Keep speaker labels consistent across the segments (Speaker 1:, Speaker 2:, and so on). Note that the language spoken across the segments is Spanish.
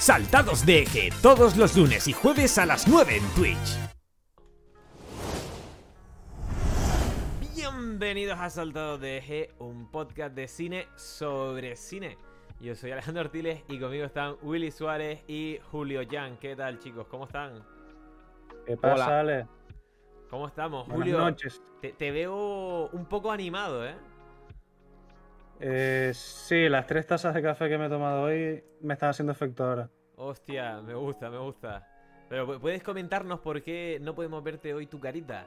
Speaker 1: Saltados de Eje, todos los lunes y jueves a las 9 en Twitch. Bienvenidos a Saltados de Eje, un podcast de cine sobre cine. Yo soy Alejandro Artiles y conmigo están Willy Suárez y Julio Jan. ¿Qué tal, chicos? ¿Cómo están?
Speaker 2: ¿Qué pasa, Ale?
Speaker 1: ¿Cómo estamos,
Speaker 2: Buenas
Speaker 1: Julio?
Speaker 2: noches.
Speaker 1: Te, te veo un poco animado, ¿eh?
Speaker 2: Eh, sí, las tres tazas de café que me he tomado hoy me están haciendo efecto ahora.
Speaker 1: Hostia, me gusta, me gusta. Pero ¿pu- ¿puedes comentarnos por qué no podemos verte hoy tu carita?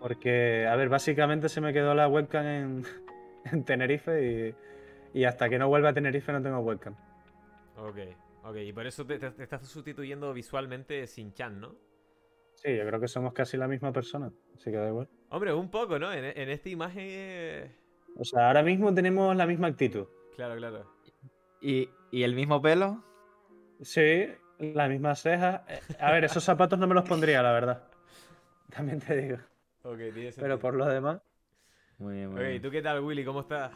Speaker 2: Porque, a ver, básicamente se me quedó la webcam en, en Tenerife y, y hasta que no vuelva a Tenerife no tengo webcam.
Speaker 1: Ok, ok. Y por eso te, te- te estás sustituyendo visualmente sin Chan, ¿no?
Speaker 2: Sí, yo creo que somos casi la misma persona, así que da igual.
Speaker 1: Hombre, un poco, ¿no? En, en esta imagen...
Speaker 2: O sea, ahora mismo tenemos la misma actitud.
Speaker 1: Claro, claro.
Speaker 3: ¿Y, y el mismo pelo?
Speaker 2: Sí, la misma ceja. Eh, A ver, esos zapatos no me los pondría, la verdad. También te digo.
Speaker 1: Ok, tiene
Speaker 2: Pero por lo demás,
Speaker 3: Muy bien, muy
Speaker 1: Ok,
Speaker 3: bien.
Speaker 1: ¿tú qué tal, Willy? ¿Cómo estás?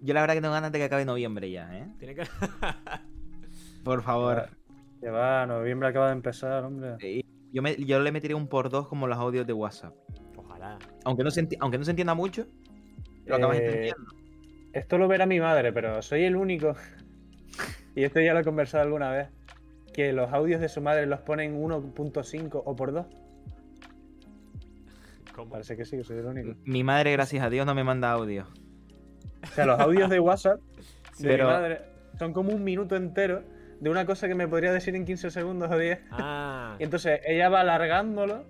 Speaker 3: Yo la verdad que tengo ganas de que acabe noviembre ya, ¿eh?
Speaker 1: Tiene que...
Speaker 3: Por favor.
Speaker 2: que va, noviembre acaba de empezar, hombre.
Speaker 3: Yo, me- yo le metería un por dos como los audios de WhatsApp.
Speaker 1: Ojalá.
Speaker 3: Aunque no se, enti- aunque no se entienda mucho, lo acabas
Speaker 2: Eh,
Speaker 3: entendiendo.
Speaker 2: Esto lo verá mi madre, pero soy el único, y esto ya lo he conversado alguna vez, que los audios de su madre los ponen 1.5 o por 2.
Speaker 1: ¿Cómo?
Speaker 2: Parece que sí, que soy el único.
Speaker 3: Mi madre, gracias a Dios, no me manda audio.
Speaker 2: O sea, los audios de WhatsApp
Speaker 1: Sí,
Speaker 2: de
Speaker 3: pero-
Speaker 2: mi madre son como un minuto entero de una cosa que me podría decir en 15 segundos o 10.
Speaker 1: Ah,
Speaker 2: Y entonces ella va alargándolo,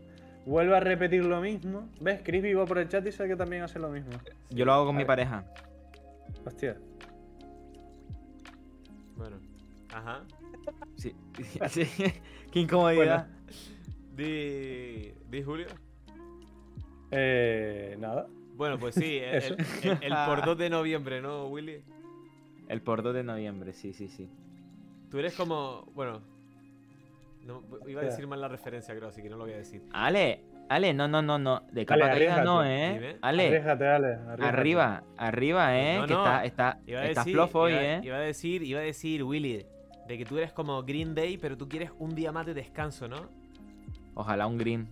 Speaker 2: vuelve a repetir lo mismo. ¿Ves? Chris vivo por el chat y sé que también hace lo mismo.
Speaker 3: Yo lo hago con mi pareja.
Speaker 2: Hostia.
Speaker 1: bueno. Ajá.
Speaker 3: Sí. sí. Qué incomodidad.
Speaker 1: Di... Di, Julio.
Speaker 2: Eh, nada.
Speaker 1: Bueno, pues sí, el,
Speaker 2: Eso.
Speaker 1: el- el- el por 2 de noviembre, ¿no, Willy?
Speaker 3: El por 2 de noviembre, sí, sí, sí.
Speaker 1: Tú eres como... Bueno... No, iba a decir mal la referencia, creo, así que no lo voy a decir.
Speaker 3: Ale, Ale, no, no, no, no. De capa caída no,
Speaker 2: arriésgate.
Speaker 3: ¿eh?
Speaker 1: Dime.
Speaker 3: Ale,
Speaker 2: Arriesgate, Ale.
Speaker 3: arriba, arriba, ¿eh?
Speaker 1: No,
Speaker 3: que
Speaker 1: no.
Speaker 3: está, está,
Speaker 1: Iba a
Speaker 3: está
Speaker 1: decir,
Speaker 3: fluff hoy,
Speaker 1: iba,
Speaker 3: ¿eh?
Speaker 1: iba a decir, iba a decir, Willy, de que tú eres como Green Day, pero tú quieres un día más de descanso, ¿no?
Speaker 3: Ojalá un green.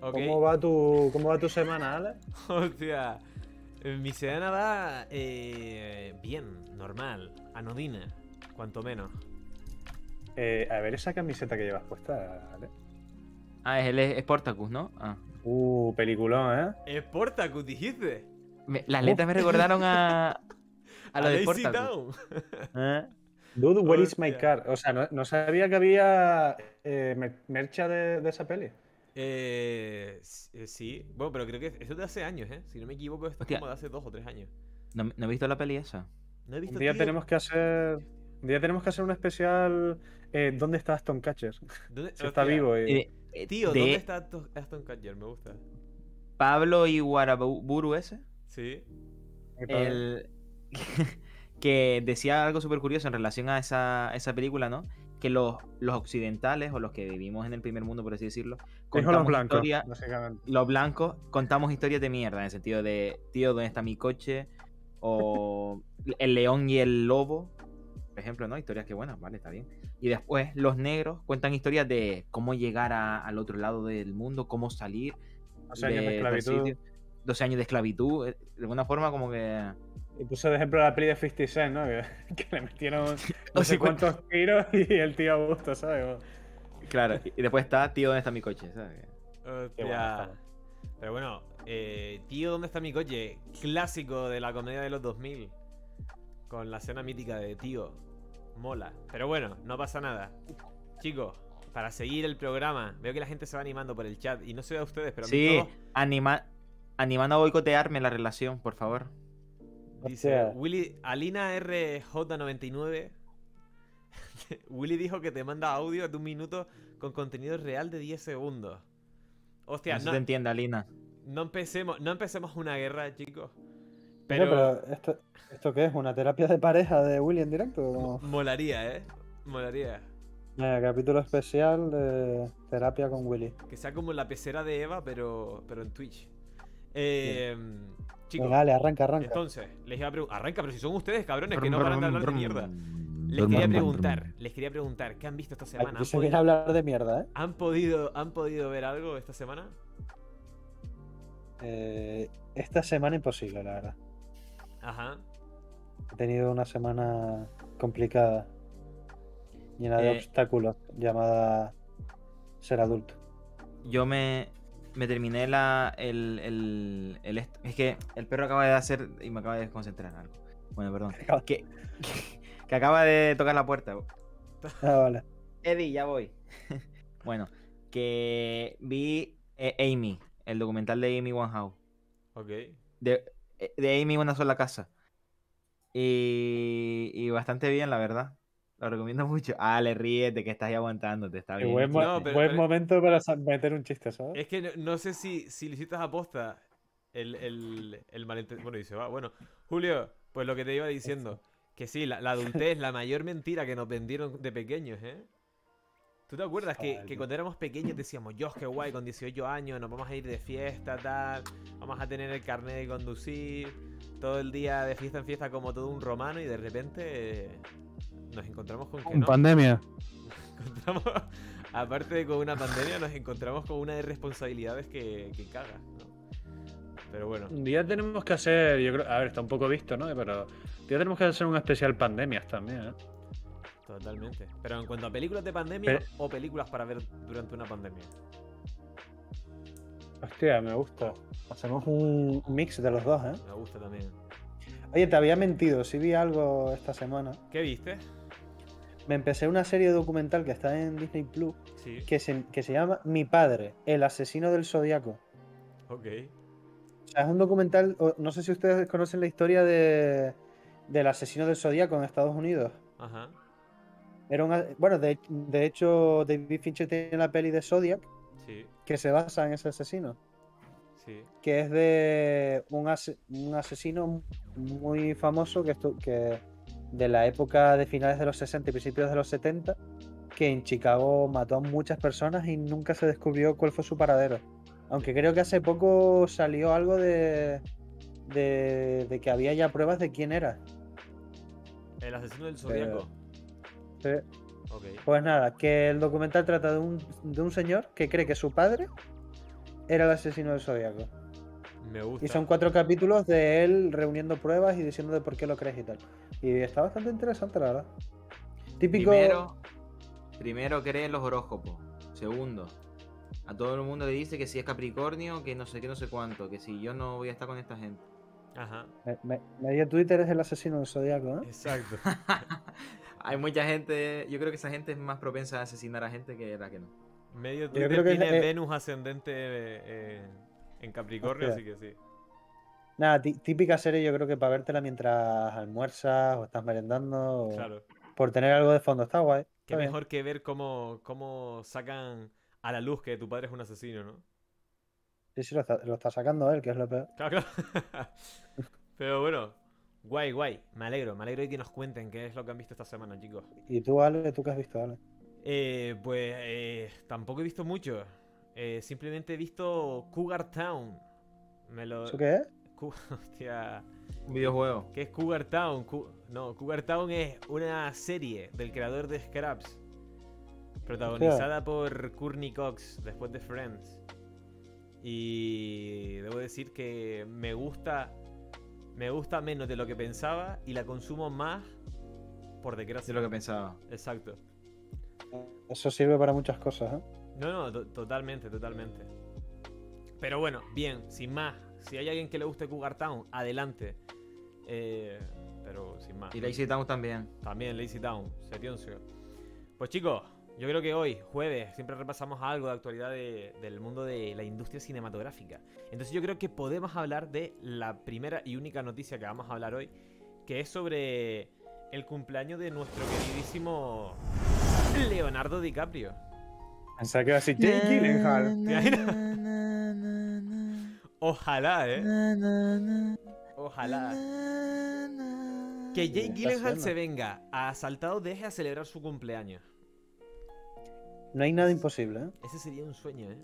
Speaker 2: ¿Cómo va tu, cómo va tu semana, Ale?
Speaker 1: Hostia. eh, Mi semana va eh, bien, normal, anodina, cuanto menos.
Speaker 2: Eh, a ver esa camiseta que llevas puesta, Ale.
Speaker 3: Ah, es el Sportacus, ¿no? Ah.
Speaker 2: Uh, peliculón, ¿eh?
Speaker 1: Es Portacus, dijiste.
Speaker 3: Me- las letras me recordaron a. A lo de Sportacus.
Speaker 1: Town.
Speaker 3: ¿Eh?
Speaker 2: Dude, where is my car? O sea, no, no sabía que había eh, mer- mercha de, de esa peli.
Speaker 1: Eh, eh, sí, bueno, pero creo que eso es de hace años, ¿eh? Si no me equivoco, esto es como de hace dos o tres años.
Speaker 3: ¿No, no he visto la peli esa?
Speaker 1: No he visto
Speaker 2: Un día
Speaker 1: tío,
Speaker 2: tenemos que hacer. Un día tenemos que hacer un especial. eh, ¿Dónde está Aston Catcher?
Speaker 1: ¿Dónde-
Speaker 2: Si está vivo. y-
Speaker 3: Eh, eh,
Speaker 1: Tío,
Speaker 3: de
Speaker 1: ¿dónde está Aston- Kutcher? Me gusta.
Speaker 3: Pablo y Guaraburu ese.
Speaker 1: Sí.
Speaker 3: El... que decía algo súper curioso en relación a esa, esa película, ¿no? Que los, los occidentales, o los que vivimos en el primer mundo, por así decirlo,
Speaker 2: Dijo los
Speaker 3: contamos
Speaker 2: blancos,
Speaker 3: historia-
Speaker 2: básicamente.
Speaker 3: los blancos contamos historias de mierda, en el sentido de, tío, ¿dónde está mi coche? O el león y el lobo, por ejemplo, ¿no? Historias que, bueno, vale, está bien. Y después los negros cuentan historias de cómo llegar a- al otro lado del mundo, cómo salir.
Speaker 2: 12 años de
Speaker 3: de
Speaker 2: esclavitud.
Speaker 3: sitio. 12 años de esclavitud. eh, De alguna forma, como que.
Speaker 2: Y puso de ejemplo la peli de 50 Cent, ¿no? Que, que le metieron no sé
Speaker 3: cuenta-
Speaker 2: cuántos tiros y el tío a gusto, ¿sabes?
Speaker 3: Claro, y después está, tío, ¿dónde está mi coche? ¿sabes?
Speaker 1: Hostia. Pero bueno, eh, tío, ¿dónde está mi coche? Clásico de la comedia de los 2000. Con la escena mítica de tío. Mola. Pero bueno, no pasa nada. Chicos, para seguir el programa, veo que la gente se va animando por el chat. Y no sé a ustedes, pero a mí
Speaker 3: Sí,
Speaker 1: todo-
Speaker 3: anima, animando a boicotearme la relación, por favor.
Speaker 1: Dice. Willy, Alina RJ99. Willy dijo que te manda audio de un minuto con contenido real de 10 segundos. Hostia,
Speaker 3: no se
Speaker 1: no,
Speaker 3: te entiende, Alina.
Speaker 1: no empecemos, no empecemos una guerra, chicos.
Speaker 2: Pero, ¿esto, ¿esto qué es? ¿Una terapia de pareja de Willy en directo? cómo?
Speaker 1: molaría, ¿eh? Molaría.
Speaker 2: Venga, capítulo especial de terapia con Willy.
Speaker 1: Que sea como la pecera de Eva, pero, pero en Twitch. Eh, chicos,
Speaker 2: Venga, dale, arranca, arranca.
Speaker 1: entonces, les iba a preguntar. Arranca, pero si son ustedes, cabrones, que no paran de hablar de mierda. Les quería preguntar, les quería preguntar, ¿qué han visto esta semana? ¿Han
Speaker 2: Dice que
Speaker 1: podido,
Speaker 2: hablar de mierda, ¿eh?
Speaker 1: ¿han podido, ¿Han podido ver algo esta semana?
Speaker 2: Eh, Esta semana imposible, la verdad.
Speaker 1: Ajá.
Speaker 2: He tenido una semana complicada, llena de
Speaker 3: Eh.
Speaker 2: obstáculos, llamada ser adulto.
Speaker 3: Yo me, me terminé la, el, el, Es que el perro acaba de hacer y me acaba de desconcentrar en algo. Bueno, perdón.
Speaker 2: Acaba-
Speaker 3: Que, que acaba de tocar la puerta.
Speaker 2: Ah, vale.
Speaker 3: Eddie, ya voy. bueno, que vi eh, Amy, el documental de Amy Winehouse.
Speaker 1: Ok.
Speaker 3: De, de Amy Una Sola Casa. Y, y bastante bien, la verdad. Lo recomiendo mucho. Ah, le ríes de que estás ahí aguantando, te está bien.
Speaker 2: buen, mo-
Speaker 1: No, pero-
Speaker 2: buen
Speaker 1: pero-
Speaker 2: momento para meter un chiste, ¿sabes?
Speaker 1: Es que no, no sé si, si le hiciste aposta el, el, el malentendido. Bueno, dice, va, bueno. Julio, pues lo que te iba diciendo. Que sí, la, la adultez es la mayor mentira que nos vendieron de pequeños, ¿eh? ¿Tú te acuerdas que, cuando éramos pequeños decíamos, Dios, qué guay, con 18 años nos vamos a ir de fiesta, tal, vamos a tener el carnet de conducir, todo el día de fiesta en fiesta como todo un romano y de repente eh, nos encontramos con que
Speaker 2: En
Speaker 1: no.
Speaker 2: pandemia.
Speaker 1: encontramos, aparte de con una pandemia, nos encontramos con una de responsabilidades que, que caga, ¿no? Pero bueno,
Speaker 2: Un día tenemos que hacer, yo creo, a ver, está un poco visto, ¿no? Pero un día tenemos que hacer un especial pandemias también, ¿eh?
Speaker 1: Totalmente. Pero en cuanto a películas de pandemia
Speaker 2: Pero-
Speaker 1: o películas para ver durante una pandemia.
Speaker 2: Hostia, me gusta. Hacemos un mix de los dos, ¿eh?
Speaker 1: Me gusta también.
Speaker 2: Oye, te había mentido, sí vi algo esta semana.
Speaker 1: ¿Qué viste?
Speaker 2: Me empecé una serie documental que está en Disney Plus
Speaker 1: Sí.
Speaker 2: que se, que se llama Mi padre, el asesino del zodiaco.
Speaker 1: Ok.
Speaker 2: O sea, es un documental, no sé si ustedes conocen la historia de, del asesino del zodiaco en Estados Unidos.
Speaker 1: Ajá.
Speaker 2: Era un a- bueno, de, de hecho, David Fincher tiene la peli de Zodiac
Speaker 1: Sí.
Speaker 2: que se basa en ese asesino.
Speaker 1: Sí.
Speaker 2: que es de un, ase- un asesino muy famoso que, estu- que de la época de finales de los 60 y principios de los 70, que en Chicago mató a muchas personas y nunca se descubrió cuál fue su paradero. Aunque creo que hace poco salió algo de, de, de que había ya pruebas de quién era.
Speaker 1: El asesino del zodiaco.
Speaker 2: Sí. Pues nada, que el documental trata de un, de un señor que cree que su padre era el asesino del zodiaco.
Speaker 1: Me gusta.
Speaker 2: Y son cuatro capítulos de él reuniendo pruebas y diciendo de por qué lo crees y tal. Y está bastante interesante, la verdad. Típico.
Speaker 3: Primero, primero cree en los horóscopos. Segundo, a todo el mundo le dice que si es Capricornio, que no sé qué, no sé cuánto, que si yo no voy a estar con esta gente.
Speaker 1: Ajá.
Speaker 2: me- me- medio Twitter es el asesino del zodiaco, ¿eh?
Speaker 1: Exacto.
Speaker 3: Hay mucha gente, yo creo que esa gente es más propensa a asesinar a gente que la que no.
Speaker 1: Medio
Speaker 2: creo
Speaker 1: Twitter
Speaker 2: que es-
Speaker 1: tiene
Speaker 2: eh,
Speaker 1: Venus ascendente eh, en Capricornio, así que sí.
Speaker 2: Nada, tí- típica serie yo creo que para vértela mientras almuerzas o estás merendando. o
Speaker 1: Claro.
Speaker 2: Por tener algo de fondo, está guay.
Speaker 1: Qué
Speaker 2: está bien.
Speaker 1: mejor que ver cómo, cómo sacan a la luz que tu padre es un asesino, ¿no?
Speaker 2: Sí, sí, lo está, lo está sacando él, que es lo peor.
Speaker 1: Claro, claro. Pero bueno, guay, guay. Me alegro, me alegro de que nos cuenten qué es lo que han visto esta semana, chicos.
Speaker 2: ¿Y tú, Ale? ¿Tú qué has visto, Ale?
Speaker 1: Eh, pues eh, tampoco he visto mucho. Eh, simplemente he visto Cougar Town. Me lo.
Speaker 2: ¿Eso qué es?
Speaker 1: Cu- Hostia.
Speaker 3: Un videojuego.
Speaker 1: ¿Qué es Cougar Town? Cu- No, Cougar Town es una serie del creador de Scraps. Protagonizada por Courtney Cox después de Friends. Y debo decir que me gusta. Me gusta menos de lo que pensaba y la consumo más por desgracia.
Speaker 3: es lo que pensaba.
Speaker 1: Exacto.
Speaker 2: Eso sirve para muchas cosas, ¿eh?
Speaker 1: No, no, to- totalmente, totalmente. Pero bueno, bien, sin más. Si hay alguien que le guste Cougar Town, adelante. Eh, pero sin más.
Speaker 3: Y Lazy Town también.
Speaker 1: También Lazy Town, Setioncio. Pues chicos, yo creo que hoy, jueves, siempre repasamos algo de actualidad de- del mundo de la industria cinematográfica. Entonces yo creo que podemos hablar de la primera y única noticia que vamos a hablar hoy, que es sobre el cumpleaños de nuestro queridísimo Leonardo DiCaprio.
Speaker 2: Pensaba que iba a decir Jake Gyllenhaal.
Speaker 1: Ojalá, ¿eh? Ojalá. Que Jake Gyllenhaal se venga a Asaltado deje a celebrar su cumpleaños.
Speaker 2: No hay nada imposible, ¿eh?
Speaker 1: Ese sería un sueño, ¿eh?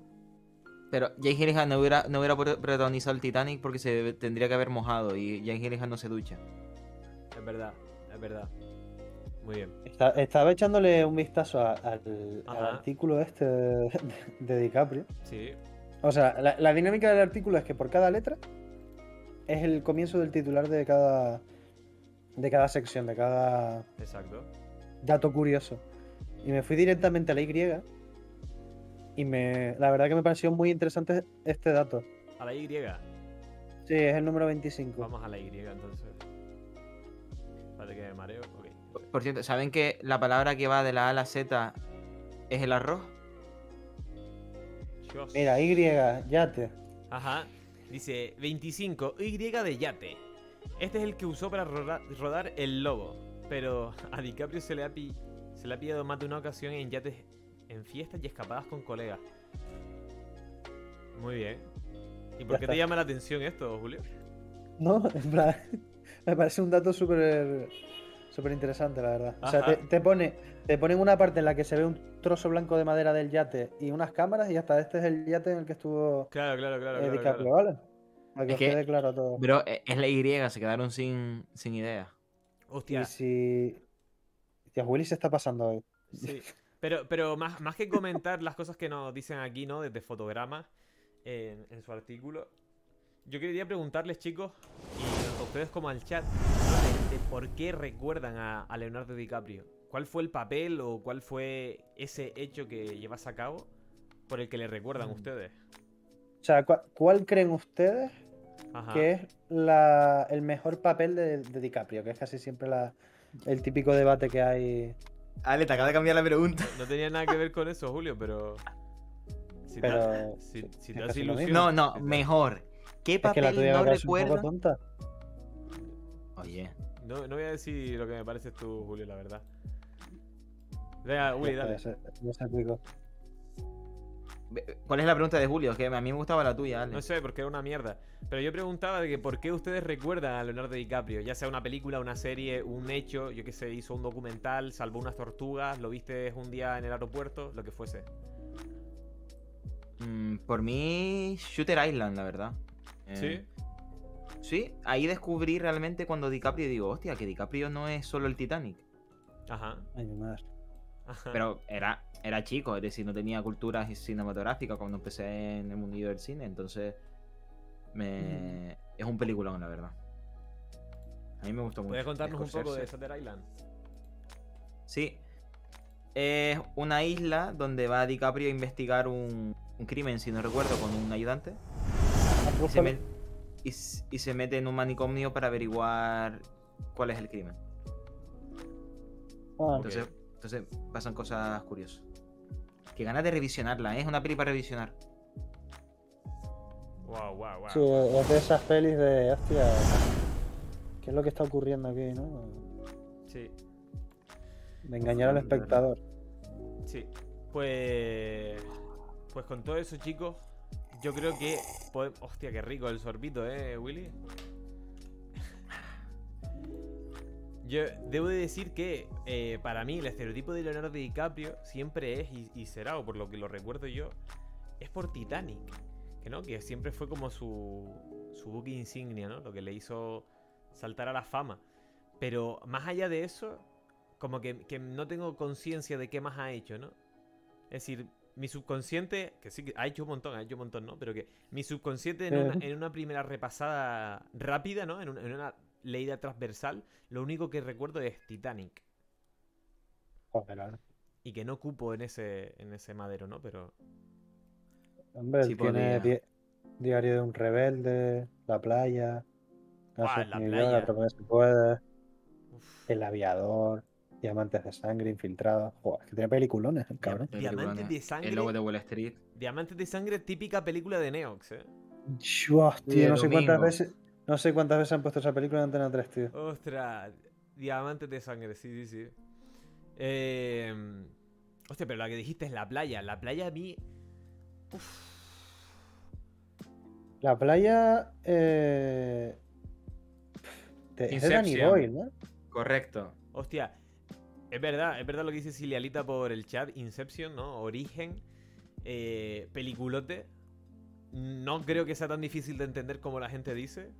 Speaker 3: Pero Jake Gyllenhaal no hubiera, no hubiera pro- protagonizado el Titanic porque se tendría que haber mojado y Jake Gyllenhaal no se ducha.
Speaker 1: Es verdad, es verdad. Muy bien.
Speaker 2: Está- estaba echándole un vistazo a- al, artículo este de, de DiCaprio.
Speaker 1: Sí.
Speaker 2: O sea, la, la dinámica del artículo es que por cada letra es el comienzo del titular de cada de cada sección, de cada
Speaker 1: Exacto.
Speaker 2: dato curioso. Y me fui directamente a la Y y me la verdad que me pareció muy interesante este dato.
Speaker 1: A la Y.
Speaker 2: Sí, es el número 25.
Speaker 1: Vamos a la Y entonces. Espérate que me mareo. Ok.
Speaker 3: Por cierto, ¿saben que la palabra que va de la A a la Z es el arroz?
Speaker 1: Dios.
Speaker 2: Mira, Y, yate.
Speaker 1: Ajá. Dice 25 Y de yate. Este es el que usó para roda- rodar el lobo. Pero a DiCaprio se le ha, pi- se le ha pillado más de una ocasión en yates, en fiestas y escapadas con colegas. Muy bien. ¿Y por
Speaker 2: Ya
Speaker 1: qué
Speaker 2: está.
Speaker 1: te llama la atención esto, Julio?
Speaker 2: No, en plan, me parece un dato súper súper interesante, la verdad. O sea, te, te pone te ponen una parte en la que se ve un trozo blanco de madera del yate y unas cámaras y hasta este es el yate en el que estuvo
Speaker 1: Claro, claro, claro.
Speaker 2: eh,
Speaker 1: claro,
Speaker 2: DiCaprio,
Speaker 1: claro.
Speaker 2: ¿vale? Para que
Speaker 3: Es
Speaker 2: os
Speaker 3: que-
Speaker 2: quede claro todo.
Speaker 3: Bro, e- es la Y, se quedaron sin, sin idea.
Speaker 1: Hostia.
Speaker 2: Y si... Hostia, Willy se está pasando hoy.
Speaker 1: Sí. Pero, pero más, más que comentar las cosas que nos dicen aquí, ¿no? Desde fotogramas en, en su artículo. Yo quería preguntarles, chicos, y tanto a ustedes como al chat, de, de por qué recuerdan a, a Leonardo DiCaprio. ¿Cuál fue el papel o cuál fue ese hecho que llevas a cabo por el que le recuerdan
Speaker 2: Mm.
Speaker 1: ustedes?
Speaker 2: O sea, ¿cuál, cuál creen ustedes
Speaker 1: Ajá.
Speaker 2: que es la- el mejor papel de, de DiCaprio? Que es casi siempre la- el típico debate que hay.
Speaker 3: Ale, te acaba de cambiar la pregunta.
Speaker 1: No tenía nada que ver con eso, Julio, pero. Si te,
Speaker 2: Pero.
Speaker 1: si, si te hace
Speaker 2: casi lo
Speaker 1: ilusión.
Speaker 3: No, no,
Speaker 1: si te-
Speaker 3: mejor. ¿Qué
Speaker 2: Es que la
Speaker 3: papel no
Speaker 2: tonta.
Speaker 3: Oye,
Speaker 1: No, no voy a decir lo que me parece tú, Julio, la verdad. Venga, Willy, dale.
Speaker 2: ya se-
Speaker 3: ve- ¿cuál es la pregunta de Julio? Que a mí me gustaba la tuya, Ale.
Speaker 1: No sé, porque era una mierda. Pero yo preguntaba de que por qué ustedes recuerdan a Leonardo DiCaprio. Ya sea una película, una serie, un hecho, yo que sé, hizo un documental, salvó unas tortugas, lo viste un día en el aeropuerto, lo que fuese.
Speaker 3: Mm, por mí, Shooter Island, la verdad. Eh,
Speaker 1: ¿Sí?
Speaker 3: Sí, ahí descubrí realmente cuando DiCaprio digo, hostia, que DiCaprio no es solo el Titanic.
Speaker 1: Ajá.
Speaker 2: Ay, mi madre.
Speaker 1: Ajá.
Speaker 3: Pero era, era chico, es decir, no tenía cultura cinematográfica cuando empecé en el mundillo del cine, entonces me... es un peliculón, la verdad. A mí me gustó mucho.
Speaker 1: ¿Puedes contarnos un poco de. Shutter Island?
Speaker 3: Sí. Es una isla donde va DiCaprio a investigar un, un crimen, si no recuerdo, con un ayudante. Y se,
Speaker 2: búscalo.
Speaker 3: met- y s- y se mete en un manicomio para averiguar cuál es el crimen.
Speaker 2: Ah,
Speaker 3: entonces pasan cosas curiosas. Qué ganas de revisionarla, ¿eh? es una peli para revisionar.
Speaker 1: Wow, wow, wow.
Speaker 2: Sí, es de esas pelis de. Hostia. ¿Qué es lo que está ocurriendo aquí, no?
Speaker 1: Sí,
Speaker 2: De engañar al espectador.
Speaker 1: sí. Pues. Pues con todo eso, chicos, yo creo que. Hostia, qué rico el sorbito, ¿eh, Willy? Yo debo de decir que eh, para mí el estereotipo de Leonardo DiCaprio siempre es y, y será, o por lo que lo recuerdo yo, es por Titanic. Que no, que siempre fue como su, su buque insignia, ¿no? Lo que le hizo saltar a la fama. Pero más allá de eso, como que, que no tengo conciencia de qué más ha hecho, ¿no? Es decir, mi subconsciente, que sí que ha hecho un montón, ha hecho un montón, ¿no? Pero que mi subconsciente en, una, en una primera repasada rápida, ¿no? En una leída transversal, lo único que recuerdo es Titanic.
Speaker 2: Joder.
Speaker 1: Y que no cupo en ese, en ese madero, ¿no? Pero.
Speaker 2: Hombre,
Speaker 3: Sí,
Speaker 2: tiene di- Diario de un rebelde, La playa,
Speaker 1: La Playa. Uf.
Speaker 2: El aviador, Diamantes de sangre, Infiltrados. Joder, es que tiene peliculones, el cabrón.
Speaker 1: Diamantes de sangre.
Speaker 3: El lobo de Wall Street.
Speaker 1: Diamantes de sangre, típica película de Neox, ¿eh?
Speaker 2: Dios, tío, no sé cuántas veces. No sé cuántas veces han puesto esa película en Antena 3, tío.
Speaker 1: Ostras, diamantes de sangre, sí, sí, sí. Eh, hostia, pero la que dijiste es la playa. La playa a mí. Uf,
Speaker 2: La playa. Eh... Es de Danny
Speaker 3: Inception.
Speaker 2: Boyle, ¿no?
Speaker 3: Correcto.
Speaker 1: hostia, es verdad, es verdad lo que dice Cilialita por el chat. Inception, ¿no? Origen. eh, peliculote. No creo que sea tan difícil de entender como la gente dice.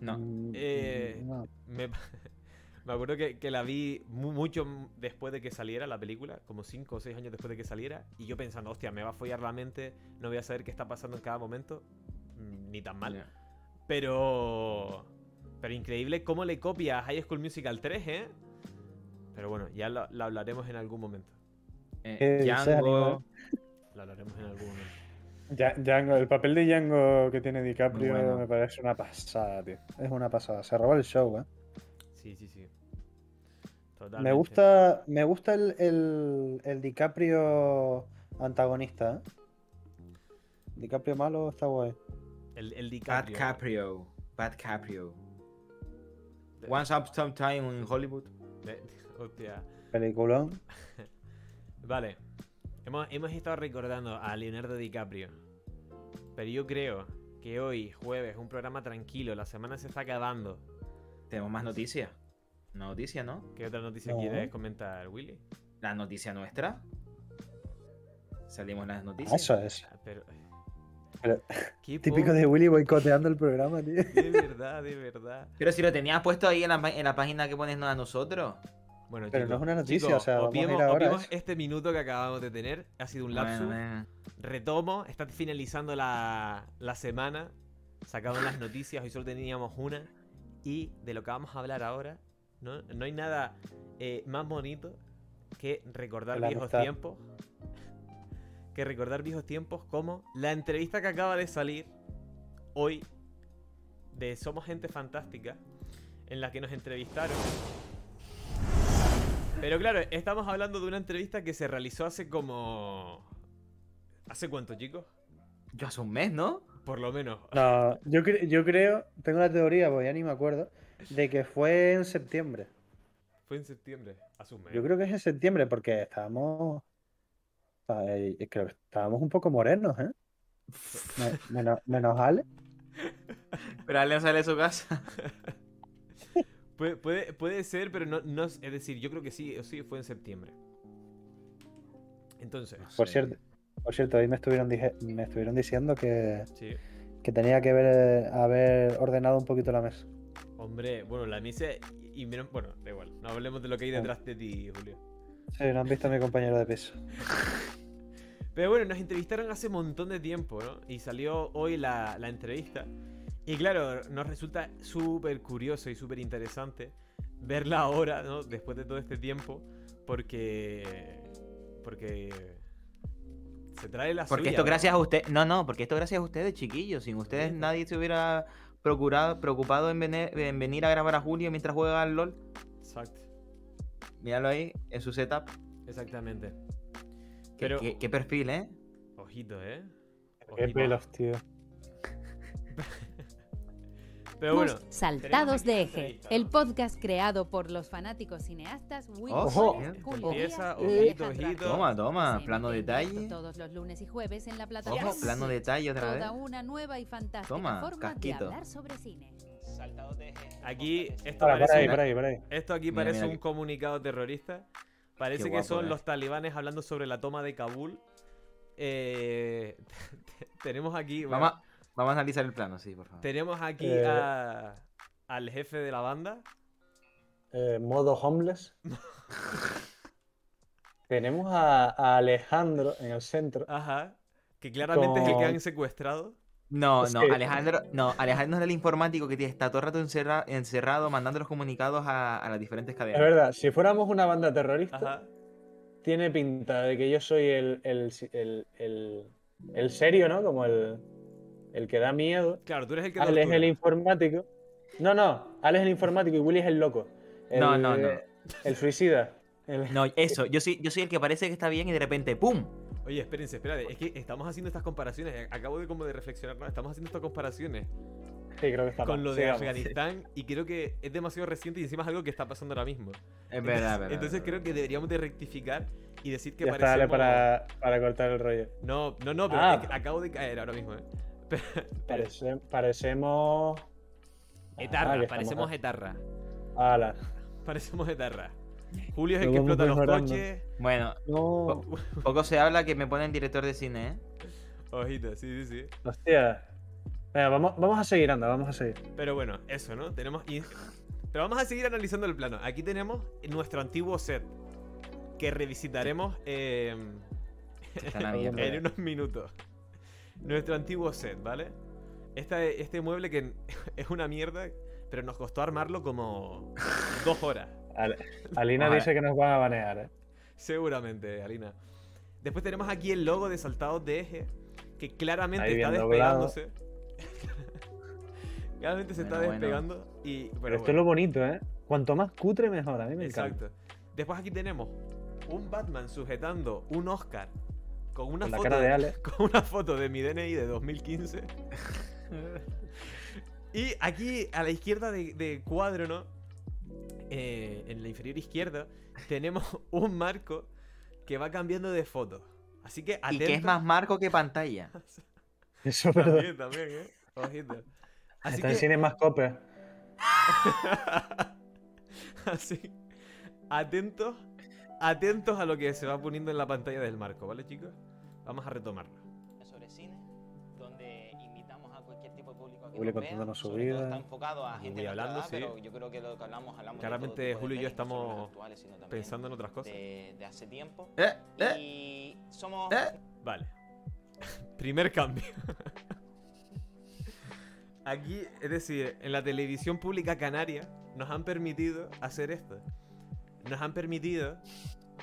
Speaker 3: No.
Speaker 2: Mm,
Speaker 1: Eh,
Speaker 2: no.
Speaker 1: Me, Me acuerdo que, que la vi mu- mucho después de que saliera la película, como 5 o 6 años después de que saliera, y yo pensando, hostia, me va a follar la mente, no voy a saber qué está pasando en cada momento, mm, ni tan mal. Pero. Pero increíble cómo le copia a High School Musical 3, ¿eh? Pero bueno, ya lo, lo hablaremos en algún momento.
Speaker 3: Eh,
Speaker 2: ¿Qué dices,
Speaker 3: Django?
Speaker 1: Lo hablaremos en algún momento.
Speaker 2: Ya- Django, el papel de Django que tiene DiCaprio
Speaker 3: bueno.
Speaker 2: me parece una pasada, tío. Es una pasada. Se robó el show, ¿eh?
Speaker 1: Sí, sí, sí.
Speaker 2: Me
Speaker 1: Totalmente.
Speaker 2: gusta, me gusta el, el, el DiCaprio antagonista, ¿eh? DiCaprio malo está guay.
Speaker 1: El, el
Speaker 3: Bad
Speaker 1: DiCaprio.
Speaker 3: Caprio. Bad Caprio. Once Up Sometime in Hollywood.
Speaker 1: Hostia.
Speaker 2: Peliculón.
Speaker 1: Vale. Hemos, hemos estado recordando a Leonardo DiCaprio. Pero yo creo que hoy, jueves, un programa tranquilo, la semana se está acabando.
Speaker 3: Tenemos más noticias. Una noticia, ¿no?
Speaker 1: ¿Qué otra noticia
Speaker 2: No.
Speaker 1: quieres comentar, Willy?
Speaker 3: La noticia nuestra. Salimos las noticias.
Speaker 2: Eso es.
Speaker 1: Ah, Pero,
Speaker 2: Pero-
Speaker 1: qué
Speaker 2: Típico de Willy boicoteando el programa, tío.
Speaker 1: De verdad, de verdad.
Speaker 3: Pero si lo tenías puesto ahí en la, en la página que pones a nosotros.
Speaker 1: Bueno,
Speaker 2: Pero no es una noticia,
Speaker 1: chicos,
Speaker 2: o sea, vamos a ir ahora
Speaker 1: este minuto que acabamos de tener. Ha sido un lapsus.
Speaker 3: Bueno.
Speaker 1: Retomo, está finalizando la, la semana. Sacaban las noticias, hoy solo teníamos una. Y de lo que vamos a hablar ahora, no, no hay nada eh, más bonito que recordar
Speaker 2: La
Speaker 1: viejos
Speaker 2: amistad.
Speaker 1: tiempos. Que recordar viejos tiempos como la entrevista que acaba de salir hoy de Somos Gente Fantástica, en la que nos entrevistaron. Pero claro, estamos hablando de una entrevista que se realizó hace como... ¿Hace cuánto, chicos?
Speaker 3: Yo hace un mes, ¿no?
Speaker 1: Por lo menos.
Speaker 2: No, yo, cre- yo creo, tengo la teoría, pues ya ni me acuerdo, de que fue en septiembre.
Speaker 1: Fue en septiembre. Hace un mes.
Speaker 2: Yo creo que es en septiembre porque estábamos. o sea, creo que estábamos un poco morenos, ¿eh? Me- menos, menos Ale.
Speaker 3: Pero Ale sale de su casa.
Speaker 1: Puede, puede, puede ser, pero no, no es decir, yo creo que sí, sí fue en septiembre. Entonces,
Speaker 2: Por
Speaker 3: Sí.
Speaker 2: cierto, por cierto, hoy me estuvieron, dije- me estuvieron diciendo que,
Speaker 1: sí.
Speaker 2: que tenía que haber, haber ordenado un poquito la mesa.
Speaker 1: Hombre, bueno, la misa y, y bueno, da igual. No hablemos de lo que hay detrás de ti, Julio.
Speaker 2: Sí, no han visto a mi compañero de piso.
Speaker 1: Pero bueno, nos entrevistaron hace un montón de tiempo, ¿no? Y salió hoy la, la entrevista. Y claro, nos resulta súper curioso y súper interesante verla ahora, ¿no? Después de todo este tiempo. Porque. Porque. Se trae la
Speaker 3: Porque
Speaker 1: suya,
Speaker 3: esto
Speaker 1: ¿no?
Speaker 3: gracias a usted. No, no, porque esto gracias a ustedes, chiquillos. Sin ustedes
Speaker 1: Sí.
Speaker 3: nadie se hubiera procurado, preocupado en venir, en venir a grabar a Julio mientras juega al LOL.
Speaker 1: Exacto.
Speaker 3: Míralo ahí en su setup.
Speaker 1: Exactamente.
Speaker 3: Qué,
Speaker 1: Pero-
Speaker 3: qué- qué perfil, ¿eh?
Speaker 1: Ojito, ¿eh?
Speaker 2: Qué pelos, tío.
Speaker 1: Pero bueno.
Speaker 4: Saltados de
Speaker 1: aquí
Speaker 4: Eje, el podcast creado por los fanáticos cineastas
Speaker 3: Ojo.
Speaker 1: Empieza, ojito, ojito.
Speaker 3: Toma, toma, plano detalle.
Speaker 4: Todos los lunes y jueves en la plataforma.
Speaker 3: Ojo, plano detalle otra vez.
Speaker 4: Toda una nueva y fantástica
Speaker 3: Toma,
Speaker 4: forma
Speaker 3: casquito.
Speaker 4: de hablar sobre cine.
Speaker 1: Aquí, esto
Speaker 2: Para, para
Speaker 1: parece
Speaker 2: ahí,
Speaker 1: un-
Speaker 2: para ahí, para ahí.
Speaker 1: Esto aquí
Speaker 3: Mira,
Speaker 1: parece
Speaker 3: mira
Speaker 1: un
Speaker 3: que-
Speaker 1: comunicado terrorista. Parece
Speaker 3: Qué
Speaker 1: que
Speaker 3: guapo,
Speaker 1: son
Speaker 3: eh.
Speaker 1: los talibanes hablando sobre la toma de Kabul. Eh, tenemos aquí. bueno,
Speaker 3: Vamos, a- analizar el plano, sí, por favor.
Speaker 1: tenemos aquí
Speaker 2: Eh.
Speaker 1: a- al jefe de la banda.
Speaker 2: Eh, modo homeless. Tenemos a, a Alejandro en el centro.
Speaker 1: Ajá. Que claramente es el que han secuestrado.
Speaker 3: No,
Speaker 2: Es
Speaker 3: no,
Speaker 2: que-
Speaker 3: Alejandro, no, Alejandro es el informático que está todo el rato encerra- encerrado mandando los comunicados a, a las diferentes
Speaker 2: Es
Speaker 3: cadenas.
Speaker 2: verdad, si fuéramos una banda terrorista,
Speaker 1: Ajá.
Speaker 2: tiene pinta de que yo soy el, el, el, el- el serio, ¿no? Como el, el que da miedo.
Speaker 1: Claro, tú eres el que.
Speaker 2: Ale es
Speaker 1: tortura.
Speaker 2: el informático. No, no, Ale es el informático y Willy es el loco. El,
Speaker 3: No, no, no.
Speaker 2: El suicida. El-
Speaker 3: No, eso, yo soy, yo soy el que parece que está bien y de repente, ¡pum!
Speaker 1: Oye, espérense, espérate. Es que estamos haciendo estas comparaciones. Acabo de como de reflexionar, ¿no? Estamos haciendo estas comparaciones
Speaker 2: Sí, creo que está
Speaker 1: con lo de
Speaker 2: Sigamos.
Speaker 1: Afganistán y creo que es demasiado reciente y encima es algo que está pasando ahora mismo.
Speaker 3: Es verdad, verdad.
Speaker 1: Entonces creo que deberíamos de rectificar y decir que
Speaker 2: Ya está, Ale,
Speaker 1: parecemos...
Speaker 2: para, para cortar el rollo.
Speaker 1: No, no, no, pero
Speaker 2: Ah.
Speaker 1: es que acabo de caer ahora mismo, ¿eh?
Speaker 2: Parece- parecemos.
Speaker 1: Etarra,
Speaker 2: Ah,
Speaker 1: parecemos
Speaker 2: estamos-
Speaker 1: etarra.
Speaker 2: Ala.
Speaker 1: Parecemos etarra. Julio es el que explota los coches.
Speaker 3: Bueno,
Speaker 2: No.
Speaker 3: poco se habla que me ponen director de cine, ¿eh?
Speaker 1: Ojito, sí, sí, sí.
Speaker 2: Hostia. Venga, vamos, vamos a seguir, anda, vamos a seguir.
Speaker 1: Pero bueno, eso, ¿no? Tenemos. Y Pero vamos a seguir analizando el plano. Aquí tenemos nuestro antiguo set. Que revisitaremos eh, en unos minutos. Nuestro antiguo set, ¿vale? Esta- este mueble que es una mierda, pero nos costó armarlo como dos horas.
Speaker 2: Al- Alina dice que nos van a banear, ¿eh?
Speaker 1: Seguramente, Alina. Después tenemos aquí el logo de saltados de eje, que claramente está despegándose. claramente se está
Speaker 3: bueno.
Speaker 1: despegando. Y,
Speaker 2: Pero
Speaker 1: pero
Speaker 2: esto es lo bonito, ¿eh? Cuanto más cutre, mejor. A mí me encanta.
Speaker 1: Exacto. Después aquí tenemos un Batman sujetando un Oscar con una
Speaker 2: Con la
Speaker 1: foto
Speaker 2: cara de Ale.
Speaker 1: con una foto de mi DNI de 2015. y aquí a la izquierda de, de cuadro, ¿no? Eh, en la inferior izquierda tenemos un marco que va cambiando de foto. Así que
Speaker 3: Y que es
Speaker 1: atento-
Speaker 3: más marco que pantalla.
Speaker 2: Eso.
Speaker 1: También, también, ¿eh? Ojito. Así
Speaker 2: Está en
Speaker 1: que,
Speaker 2: cine más copia.
Speaker 1: así, atentos, atentos a lo que se va poniendo en la pantalla del marco, ¿vale, chicos? Vamos a retomarlo.
Speaker 5: sobre cine, donde invitamos a cualquier tipo de público a que
Speaker 2: Willy
Speaker 5: nos vea,
Speaker 2: contándonos su
Speaker 5: sobre todo
Speaker 2: vida.
Speaker 5: Está enfocado a gente de
Speaker 1: hablando,
Speaker 5: edad,
Speaker 1: sí.
Speaker 5: pero yo creo que lo que hablamos, hablamos de
Speaker 1: Claramente
Speaker 5: todo de
Speaker 1: Julio y yo
Speaker 5: no
Speaker 1: estamos
Speaker 5: actuales,
Speaker 1: Pensando en otras cosas.
Speaker 5: de, de hace tiempo.
Speaker 3: Eh, eh,
Speaker 5: Y somos
Speaker 3: eh.
Speaker 1: Vale. Primer cambio. Aquí, es decir, en la televisión pública canaria nos han permitido hacer esto. Nos han permitido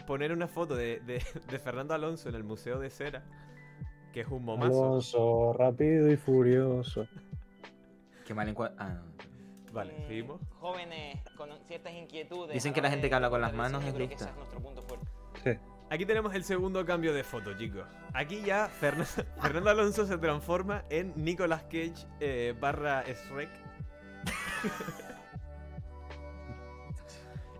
Speaker 1: poner una foto de, de- de Fernando Alonso en el Museo de Cera, que es un momazo.
Speaker 2: Alonso, rápido y furioso.
Speaker 3: Qué mal encuadre. Ah, no.
Speaker 1: Vale,
Speaker 5: mm,
Speaker 1: seguimos.
Speaker 5: jóvenes con ciertas inquietudes.
Speaker 3: Dicen que la gente que habla con las manos es
Speaker 5: yo creo que
Speaker 3: lista.
Speaker 5: ese es nuestro punto fuerte.
Speaker 2: Sí.
Speaker 1: Aquí tenemos el segundo cambio de foto, chicos. Aquí ya Fernan- Fernando Alonso se transforma en Nicolas Cage eh, barra Shrek.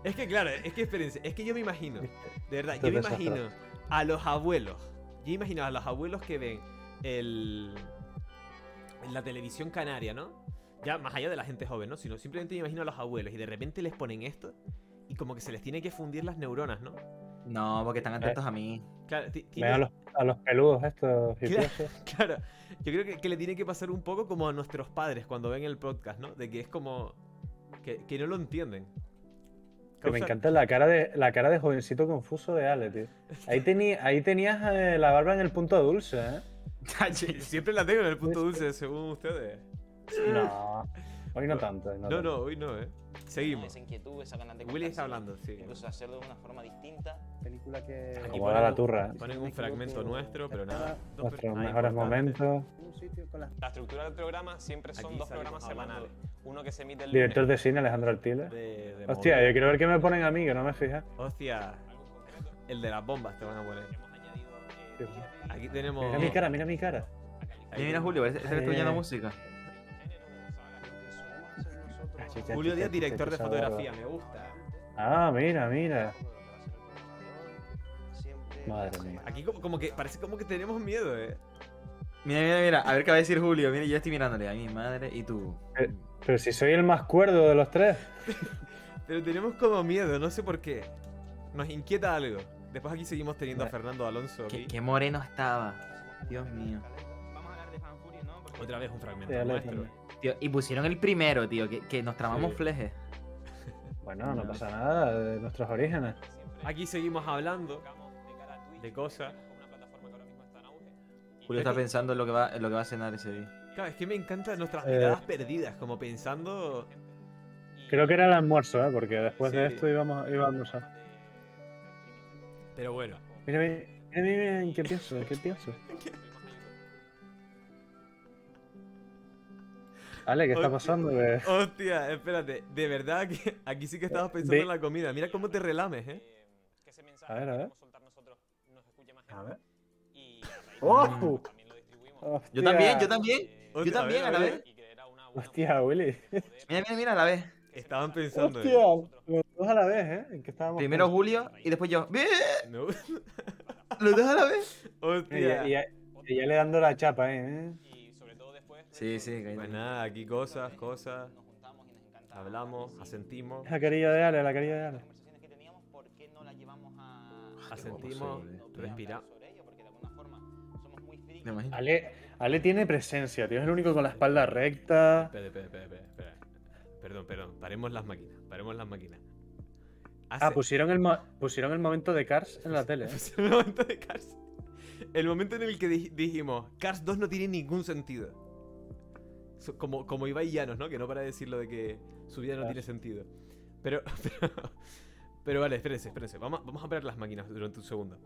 Speaker 1: es que claro, es que experiencia, es que yo me imagino, de verdad, yo me imagino a los abuelos, yo imagino a los abuelos que ven el la televisión canaria, ¿no? Ya más allá de la gente joven, ¿no? Sino simplemente me imagino a los abuelos y de repente les ponen esto y como que se les tiene que fundir las neuronas, ¿no?
Speaker 3: No, porque están atentos a mí.
Speaker 1: Claro, tiene-
Speaker 2: a los, a los peludos estos
Speaker 1: Claro. Claro, yo creo que, que le tiene que pasar un poco como a nuestros padres cuando ven el podcast, ¿no? De que es como. que, que no lo entienden.
Speaker 2: Que me encanta la cara de la cara de jovencito confuso de Ale, tío. Ahí, tení, ahí tenías eh, la barba en el punto dulce, ¿eh?
Speaker 1: Sie- Siempre la tengo en el punto dulce, según ustedes.
Speaker 2: No, hoy no tanto. no,
Speaker 1: No,
Speaker 2: tanto.
Speaker 1: no, hoy no, ¿eh? Seguimos.
Speaker 5: Esa inquietud, esa ganas de
Speaker 1: Willy está hablando, sí.
Speaker 5: Incluso hacerlo de una forma distinta.
Speaker 2: película que.
Speaker 1: Aquí
Speaker 2: Como la
Speaker 1: un-
Speaker 2: turra. ¿eh?
Speaker 1: Ponen un fragmento nuestro, pero nada. Dos
Speaker 2: Nuestros mejores momentos.
Speaker 6: La estructura del programa siempre son
Speaker 1: Aquí
Speaker 6: dos programas semanales. Uno que se emite el
Speaker 2: Director
Speaker 6: lunes.
Speaker 2: de cine, Alejandro Artiles.
Speaker 1: De, de
Speaker 2: Hostia, yo quiero ver qué me ponen a mí, que no me fijas.
Speaker 1: Hostia, el de las bombas te van a poner.
Speaker 6: Hemos añadido eh,
Speaker 1: Aquí tenemos.
Speaker 2: Mira mi cara, mira mi cara.
Speaker 1: ahí
Speaker 3: Mira, Julio, ese ese que está oyendo
Speaker 2: Eh.
Speaker 1: Julio Díaz, director de fotografía, me gusta.
Speaker 2: Ah, mira, mira. Madre mía.
Speaker 1: Aquí como, como que parece como que tenemos miedo, eh.
Speaker 3: Mira, mira, mira. A ver qué va a decir Julio. Mira, yo estoy mirándole a mi madre y tú.
Speaker 2: Eh. Pero si soy el más cuerdo de los tres.
Speaker 1: Pero tenemos como miedo, no sé por qué. Nos inquieta algo. Después aquí seguimos teniendo a. Fernando Alonso aquí.
Speaker 3: Qué, qué moreno estaba. Dios mío.
Speaker 5: Vamos a hablar de Fanfury, ¿no? Porque
Speaker 1: Otra vez un fragmento nuestro.
Speaker 3: Tío, y pusieron el primero, tío, que, que nos tramamos
Speaker 1: Sí.
Speaker 3: flejes.
Speaker 2: Bueno, no
Speaker 3: No.
Speaker 2: pasa nada, de nuestros orígenes.
Speaker 1: Aquí seguimos hablando de cosas.
Speaker 3: Julio está pensando en lo que va, en lo que va a cenar ese día.
Speaker 1: Claro, es que me encantan nuestras
Speaker 2: Eh.
Speaker 1: miradas perdidas, como pensando.
Speaker 2: Creo que era el almuerzo, ¿eh? Porque después de esto íbamos, iba a almorzar.
Speaker 1: Pero bueno.
Speaker 2: Mira, mira, mira, mira, ¿en qué pienso? ¿En qué pienso? Ale, ¿qué está
Speaker 1: Hostia.
Speaker 2: pasando? Que-
Speaker 1: Hostia, espérate. De verdad que aquí sí que estabas pensando
Speaker 2: Ve-
Speaker 1: en la comida. Mira cómo te relames, eh.
Speaker 6: Que ese mensaje
Speaker 2: A ver, a ver.
Speaker 6: soltar nosotros nos escuche más
Speaker 2: A
Speaker 6: gente.
Speaker 2: ver.
Speaker 6: Y a raíz de
Speaker 2: ¡Oh!
Speaker 6: también lo distribuimos.
Speaker 3: Yo también, yo también.
Speaker 1: Hostia,
Speaker 3: Yo también, a la vez.
Speaker 6: y
Speaker 2: Hostia, Willy.
Speaker 3: Mira, mira, mira, a la vez.
Speaker 1: Estaban pensando,
Speaker 2: Hostia,
Speaker 1: eh.
Speaker 2: los dos a la vez, ¿eh? ¿En qué estábamos?
Speaker 3: Primero Julio y después yo.
Speaker 1: No.
Speaker 3: Los dos a la vez.
Speaker 1: Hostia.
Speaker 2: Y, y- y ya le dando la chapa, ¿eh?
Speaker 6: Y sobre todo después. de
Speaker 3: Sí, sí, que
Speaker 1: Pues nada, aquí cosas, cosas.
Speaker 5: nos juntamos y nos encanta
Speaker 1: Hablamos, asentimos.
Speaker 2: La carilla de Ale, la carilla de Ale.
Speaker 5: Las conversaciones que teníamos, ¿por qué no las llevamos a.
Speaker 1: Asentimos,
Speaker 3: posible.
Speaker 1: respira.
Speaker 5: sobre ello? Porque de alguna forma somos muy frikis.
Speaker 3: Me imagino.
Speaker 2: Ale, Ale tiene presencia, tío. Es el único con la espalda recta.
Speaker 1: Espera, espera, espera, espera. espera. perdón, perdón. Paremos las máquinas. Paremos las máquinas.
Speaker 2: Ah, pusieron el, pusieron el momento de Cars en la tele. ¿eh?
Speaker 1: El momento de Cars. El momento en el que di- dijimos, Cars 2 no tiene ningún sentido. Como, como Ibai Llanos, ¿no? Que no para de decirlo de que su vida no
Speaker 2: Claro.
Speaker 1: tiene sentido. Pero, pero, pero vale, espérense, espérense. Vamos, vamos a parar las máquinas durante un segundo.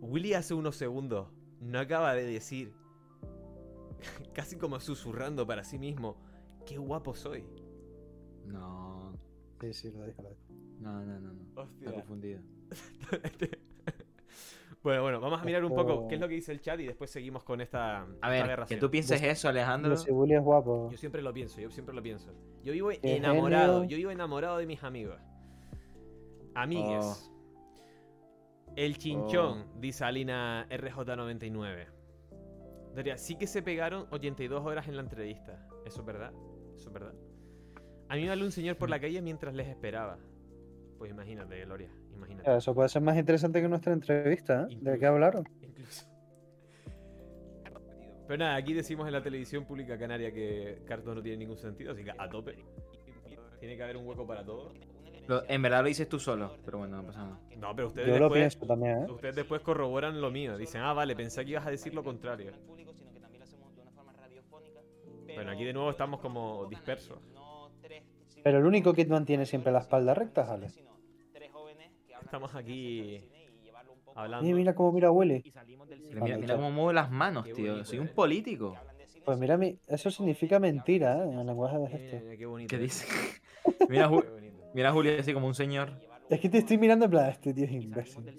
Speaker 1: Willy hace unos segundos no acaba de decir, casi como susurrando para sí mismo, qué guapo soy.
Speaker 3: No,
Speaker 2: Sí, sí, lo dijo.
Speaker 3: no, no, no. no. Está
Speaker 1: Hostia.
Speaker 3: confundido.
Speaker 1: bueno, bueno, vamos a mirar un poco qué es lo que dice el chat y después seguimos con esta,
Speaker 3: A
Speaker 1: esta
Speaker 3: ver, que tú pienses eso, Alejandro.
Speaker 2: Willy es guapo.
Speaker 1: Yo siempre lo pienso, yo siempre lo pienso. Yo vivo enamorado, yo vivo enamorado de mis amigos. Amigues.
Speaker 3: Oh.
Speaker 1: El chinchón, dice Alina RJ99. Daría, sí que se pegaron 82 horas en la entrevista. ¿Eso es verdad? ¿Eso es verdad? A mí me habló un señor por la calle mientras les esperaba. Pues imagínate, Gloria, imagínate.
Speaker 2: Eso puede ser más interesante que nuestra entrevista, ¿eh? ¿De qué hablaron?
Speaker 1: Incluso. Pero nada, aquí decimos en la televisión pública canaria que Cartón no tiene ningún sentido, así que a tope. Tiene que haber un hueco para todo.
Speaker 3: Lo- en verdad lo dices tú solo, pero bueno, no pasa nada.
Speaker 1: No, pero ustedes
Speaker 2: Yo lo
Speaker 1: después,
Speaker 2: pienso también, ¿eh?
Speaker 1: ustedes después corroboran lo mío. Dicen, ah, vale, pensé que ibas a decir lo contrario.
Speaker 5: lo.
Speaker 1: Bueno, aquí de nuevo estamos como dispersos.
Speaker 2: Pero el único que mantiene siempre la espalda recta, Ale.
Speaker 1: Estamos aquí
Speaker 2: Y
Speaker 1: hablando.
Speaker 2: mira cómo mira Willy.
Speaker 3: Pero mira, mira cómo mueve las manos, tío. Soy un político.
Speaker 2: Pues mira, mi- eso significa mentira, ¿eh? En el lenguaje de
Speaker 1: mira, qué bonito.
Speaker 3: ¿Qué dice? mira, Ju- mira a Julio así como un señor.
Speaker 2: Es que te estoy mirando en plan, este tío es imbécil.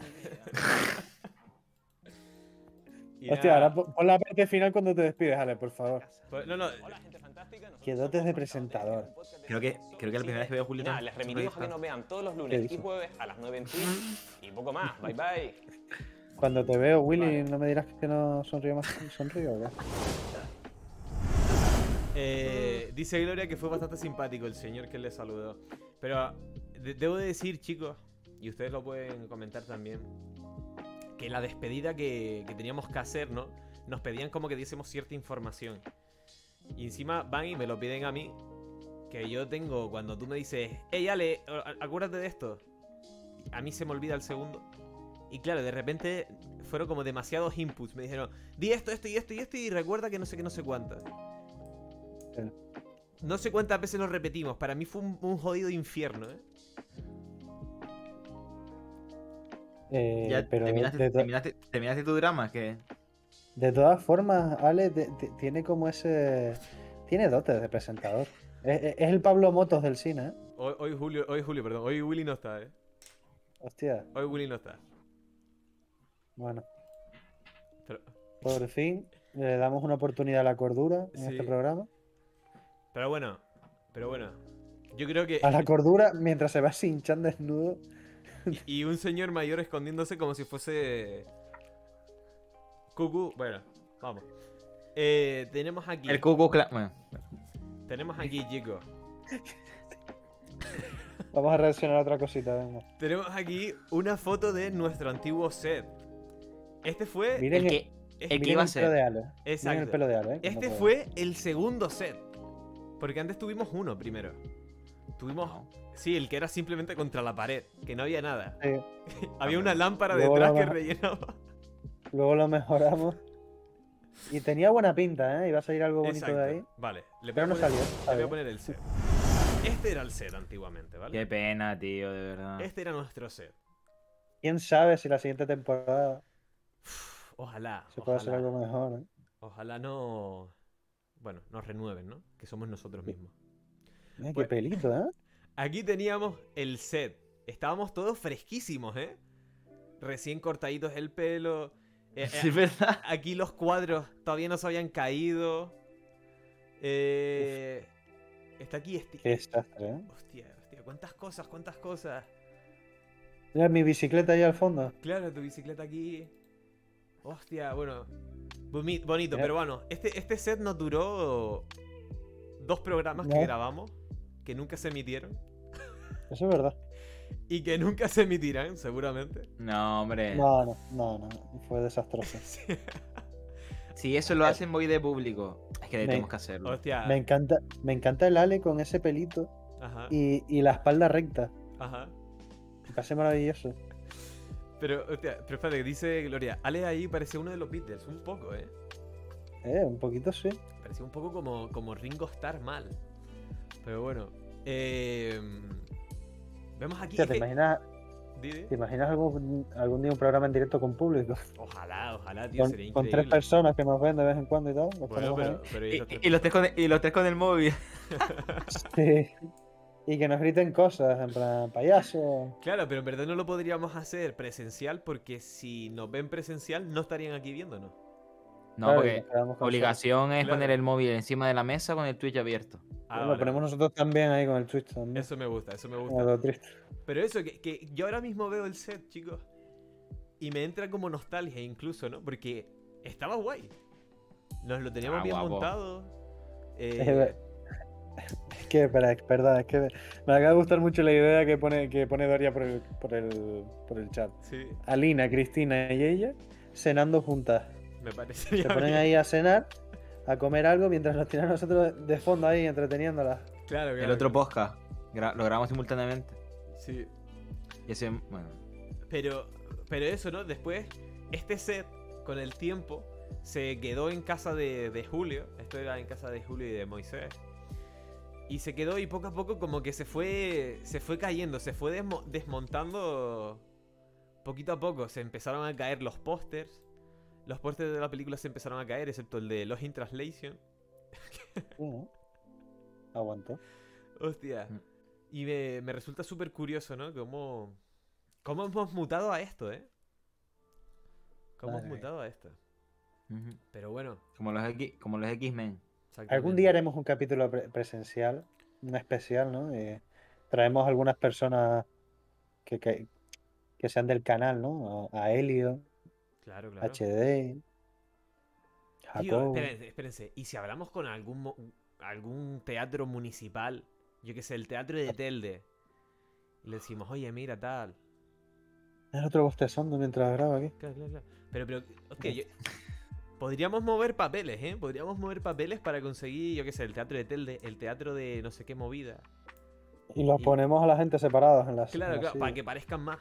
Speaker 1: Y
Speaker 2: Hostia, ahora pon pon la parte final cuando te despides, Ale, por favor.
Speaker 1: pues, no, no,
Speaker 2: Qué dotes de presentador.
Speaker 3: Creo que, creo que la primera vez que veo a Julio.
Speaker 6: Nada, les remitimos a que nos vean todos los
Speaker 2: ¿Qué
Speaker 6: lunes y jueves a las 9 en Twitch y poco más. Bye bye.
Speaker 2: Cuando te veo, Willy,
Speaker 6: Vale.
Speaker 2: ¿no me dirás que no sonrío más? ¿Sonrío qué?
Speaker 1: Eh, dice Gloria que fue bastante simpático el señor que le saludó. Pero de- debo de decir, chicos, y ustedes lo pueden comentar también, que la despedida que, que teníamos que hacer, ¿no? Nos pedían como que diésemos cierta información. Y encima van y me lo piden a mí. Que yo tengo, cuando tú me dices, hey Ale, acuérdate de esto. A mí se me olvida el segundo. Y claro, de repente fueron como demasiados inputs. Me dijeron, di esto, esto y esto y esto y recuerda que no sé qué, no sé cuántas. No sé cuántas veces lo repetimos. Para mí fue un, un jodido infierno, ¿eh?
Speaker 2: Eh,
Speaker 3: Ya
Speaker 2: pero
Speaker 3: terminaste,
Speaker 2: de, to-
Speaker 3: terminaste, terminaste tu drama, que
Speaker 2: de todas formas, Ale de- de- tiene como ese. Tiene dotes de presentador. Es, es- el Pablo Motos del cine, ¿eh?
Speaker 1: Hoy, hoy Julio, hoy Julio, perdón. Hoy Willy no está, ¿eh?
Speaker 2: Hostia,
Speaker 1: Hoy Willy no está.
Speaker 2: bueno.
Speaker 1: Pero,
Speaker 2: Por fin le damos una oportunidad a la cordura en
Speaker 1: Sí.
Speaker 2: este programa.
Speaker 1: pero bueno, pero bueno. Yo creo que...
Speaker 2: A la cordura mientras se va hinchando desnudo.
Speaker 1: Y un señor mayor escondiéndose como si fuese... Cucu. Bueno, vamos. Eh, tenemos aquí...
Speaker 3: el Cucu Bueno,
Speaker 1: Tenemos aquí, chicos.
Speaker 2: Vamos a reaccionar a otra cosita, venga.
Speaker 1: Tenemos aquí una foto de nuestro antiguo set. Este fue...
Speaker 2: Miren
Speaker 3: el que, el iba a ser.
Speaker 2: de Ale. Miren
Speaker 1: Exacto.
Speaker 2: el pelo de Ale. ¿eh?
Speaker 1: Este
Speaker 2: no
Speaker 1: fue el segundo set. Porque antes tuvimos uno primero. Tuvimos. Sí, el que era simplemente contra la pared, que no había nada.
Speaker 2: Sí,
Speaker 1: Había una lámpara
Speaker 2: Luego
Speaker 1: detrás
Speaker 2: la
Speaker 1: que rellenaba.
Speaker 2: Luego lo mejoramos. Y tenía buena pinta, ¿eh? Iba a salir algo bonito
Speaker 1: Exacto.
Speaker 2: de ahí.
Speaker 1: Vale, le voy,
Speaker 2: Pero
Speaker 1: a
Speaker 2: no
Speaker 1: poner,
Speaker 2: salió,
Speaker 1: le voy a poner el set. Este era el set antiguamente, ¿vale?
Speaker 3: Qué pena, tío, de verdad.
Speaker 1: Este era nuestro set.
Speaker 2: Quién sabe si la siguiente temporada
Speaker 1: Uf, Ojalá.
Speaker 2: se puede hacer algo mejor, ¿eh?
Speaker 1: ojalá no. Bueno, nos renueven, ¿no? Que somos nosotros mismos.
Speaker 2: Mira, qué
Speaker 1: Bueno.
Speaker 2: pelito, ¿eh?
Speaker 1: Aquí teníamos el set. Estábamos todos fresquísimos, ¿eh? Recién cortaditos el pelo. Eh, eh,
Speaker 3: Sí, es verdad.
Speaker 1: Aquí los cuadros todavía no se habían caído. Eh, está aquí este.
Speaker 2: Qué desastre, ¿eh?
Speaker 1: Hostia, hostia, cuántas cosas, cuántas cosas.
Speaker 2: Mira mi bicicleta ahí al fondo.
Speaker 1: Claro, tu bicicleta aquí. Hostia, bueno. boni- Bonito, pero bueno, este, este set nos duró dos programas que grabamos, que nunca se emitieron
Speaker 2: Eso es verdad.
Speaker 1: Y que nunca se emitirán, seguramente.
Speaker 3: No, hombre.
Speaker 2: No, no, no, no. Fue desastroso.
Speaker 1: Sí.
Speaker 3: Si eso lo hacen, voy de público. Es que
Speaker 2: Me-
Speaker 3: tenemos que hacerlo.
Speaker 1: Hostia.
Speaker 2: Me encanta, me encanta el Ale con ese pelito
Speaker 1: Ajá.
Speaker 2: y, y la espalda recta.
Speaker 1: Ajá.
Speaker 2: Me parece maravilloso.
Speaker 1: Pero, hostia, pero espérate, dice Gloria, Ale ahí parece uno de los Beatles, un poco, ¿eh?
Speaker 2: Eh, un poquito sí.
Speaker 1: Parecía un poco como, como Ringo Starr mal. Pero bueno. Eh, vemos aquí.
Speaker 2: Hostia,
Speaker 1: es
Speaker 2: ¿te
Speaker 1: que-
Speaker 2: imaginas, te imaginas algún, algún día un programa en directo con público?
Speaker 1: Ojalá, ojalá, tío,
Speaker 2: Con,
Speaker 1: sería
Speaker 2: con
Speaker 1: increíble.
Speaker 2: tres personas que nos ven de vez en cuando y
Speaker 1: Bueno, pero, pero
Speaker 3: Y, y los tres con, y los tres con el móvil.
Speaker 2: Sí. Y que nos griten cosas, en plan, payaso.
Speaker 1: Claro, pero en verdad no lo podríamos hacer presencial porque si nos ven presencial no estarían aquí viéndonos.
Speaker 3: No,
Speaker 2: Claro,
Speaker 3: porque obligación es
Speaker 1: Claro.
Speaker 3: poner el móvil encima de la mesa con el Twitch abierto.
Speaker 1: Ah,
Speaker 2: Lo
Speaker 1: vale,
Speaker 2: ponemos nosotros también ahí con el Twitch también.
Speaker 1: Eso me gusta, eso me gusta. Pero eso, que, que yo ahora mismo veo el set, chicos. Y me entra como nostalgia incluso, ¿no? Porque estaba guay. Nos lo teníamos
Speaker 3: Ah,
Speaker 1: bien
Speaker 3: guapo.
Speaker 1: montado.
Speaker 2: Es
Speaker 1: Eh,
Speaker 2: Es que, espera, es verdad, es que me acaba de gustar mucho la idea que pone, que pone Doria por el, por, el, por el chat.
Speaker 1: sí,
Speaker 2: Alina, Cristina y ella cenando juntas.
Speaker 1: Me parecería
Speaker 2: Se ponen
Speaker 1: bien.
Speaker 2: ahí a cenar, a comer algo, mientras nos tiran nosotros de fondo ahí entreteniéndolas.
Speaker 1: Claro,
Speaker 3: El
Speaker 1: claro,
Speaker 3: otro
Speaker 1: claro.
Speaker 3: podcast. gra- lo grabamos simultáneamente.
Speaker 1: Sí.
Speaker 3: Y ese, bueno.
Speaker 1: Pero, pero eso, ¿no? Después, este set, con el tiempo, se quedó en casa de, de Julio. Esto era en casa de Julio y de Moisés. Y se quedó y poco a poco como que se fue, se fue cayendo, se fue desmo- desmontando poquito a poco. Se empezaron a caer los pósters. Los pósters de la película se empezaron a caer, excepto el de Lost in Translation.
Speaker 2: Aguantó.
Speaker 1: Hostia.
Speaker 3: Mm.
Speaker 1: Y me, me resulta súper curioso, ¿no? Cómo, cómo hemos mutado a esto, ¿eh? Cómo hemos
Speaker 2: mía.
Speaker 1: mutado a esto. Pero bueno.
Speaker 3: Como los X, como los X-Men.
Speaker 2: Algún día haremos un capítulo pre- presencial, un especial, ¿no? Y traemos algunas personas que, que, que sean del canal, ¿no? A, a Helio,
Speaker 1: Claro, claro.
Speaker 2: HD,
Speaker 1: Tío, espérense, espérense. ¿Y si hablamos con algún, algún teatro municipal? Yo qué sé, el teatro de Telde. Y le decimos, oye, mira, tal.
Speaker 2: El otro bostezando mientras graba aquí.
Speaker 1: Claro, claro, claro. Pero, pero, hostia, yo- Podríamos mover papeles, ¿eh? Podríamos mover papeles para conseguir, yo qué sé, el teatro de Telde, el teatro de no sé qué movida.
Speaker 2: Y los
Speaker 1: Y-
Speaker 2: ponemos a la gente separados en las
Speaker 1: Claro,
Speaker 2: en las
Speaker 1: claro, para que parezcan más.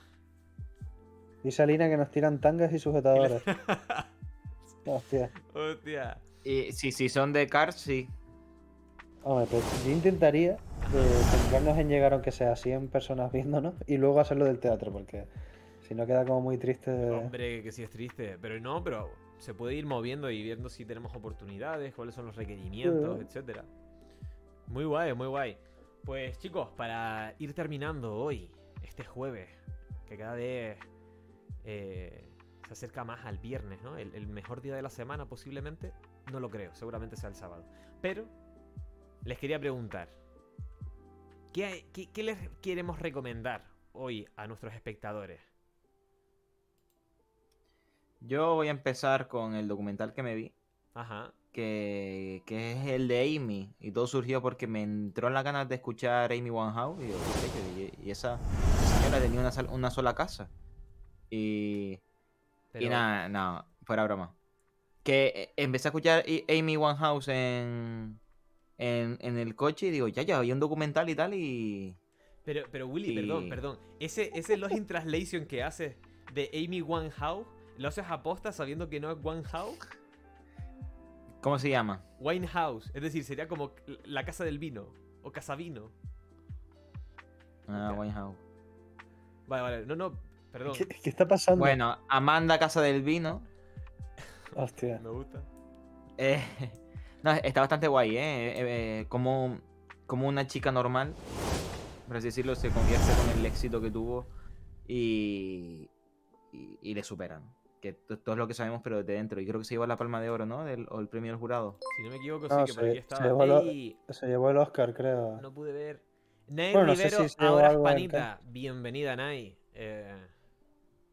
Speaker 2: Dice Alina que nos tiran tangas y sujetadores. Hostia.
Speaker 1: Hostia.
Speaker 3: Y si, si son de Cars, sí.
Speaker 2: Hombre, pues yo intentaría eh, centrarnos en llegar, aunque sea 100 personas viéndonos, y luego hacerlo del teatro, porque si no queda como muy triste. de-
Speaker 1: Hombre, que sí es triste. Pero no, pero se puede ir moviendo y viendo si tenemos oportunidades, cuáles son los requerimientos,
Speaker 2: Sí.
Speaker 1: etcétera. Muy guay, muy guay. Pues chicos, para ir terminando hoy, este jueves, que cada vez eh, se acerca más al viernes, ¿no? El, el mejor día de la semana posiblemente. No lo creo, seguramente sea el sábado. Pero les quería preguntar, ¿qué, qué- qué les queremos recomendar hoy a nuestros espectadores?
Speaker 3: Yo voy a empezar con el documental que me vi.
Speaker 1: Ajá.
Speaker 3: Que, que es el de Amy. Y todo surgió porque me entró en la ganas de escuchar Amy Winehouse. Y, yo, "Oye, y, esa señora tenía una, una sola casa. Y,
Speaker 1: Pero-
Speaker 3: y nada, nada, fuera broma. Que eh, empecé a escuchar Amy Winehouse en, en, en el coche y digo, ya, ya, había un documental y tal. Y,
Speaker 1: Pero, pero Willy, perdón,
Speaker 3: Y-
Speaker 1: perdón. Ese, ese Lost in Translation que haces de Amy Winehouse, ¿lo haces aposta sabiendo que no es Winehouse?
Speaker 3: ¿Cómo se llama?
Speaker 1: Winehouse, es decir, sería como la casa del vino o casa vino.
Speaker 3: Ah,
Speaker 1: Ok.
Speaker 3: Winehouse.
Speaker 1: Vale, vale, no, no, perdón.
Speaker 2: ¿Qué, qué está pasando?
Speaker 3: Bueno, Amanda Casa del Vino.
Speaker 2: Hostia.
Speaker 1: Me gusta.
Speaker 3: Eh, no, está bastante guay, ¿eh? Eh, eh, como, como una chica normal, por así decirlo, se convierte con el éxito que tuvo y, y, y le superan. Que to- todo es lo que sabemos, pero desde dentro. Y creo que se llevó la palma de oro, ¿no? Del, o el premio del jurado.
Speaker 1: Si no me equivoco,
Speaker 2: No,
Speaker 1: sí, que por
Speaker 2: se-
Speaker 1: aquí
Speaker 2: se
Speaker 1: estaba.
Speaker 2: llevó lo-
Speaker 1: Ey,
Speaker 2: Se llevó el Oscar, creo.
Speaker 1: no pude ver. Nay
Speaker 2: Bueno, no sé
Speaker 1: Rivero,
Speaker 2: si se llevó
Speaker 1: ahora. Bienvenida, Nay. Eh,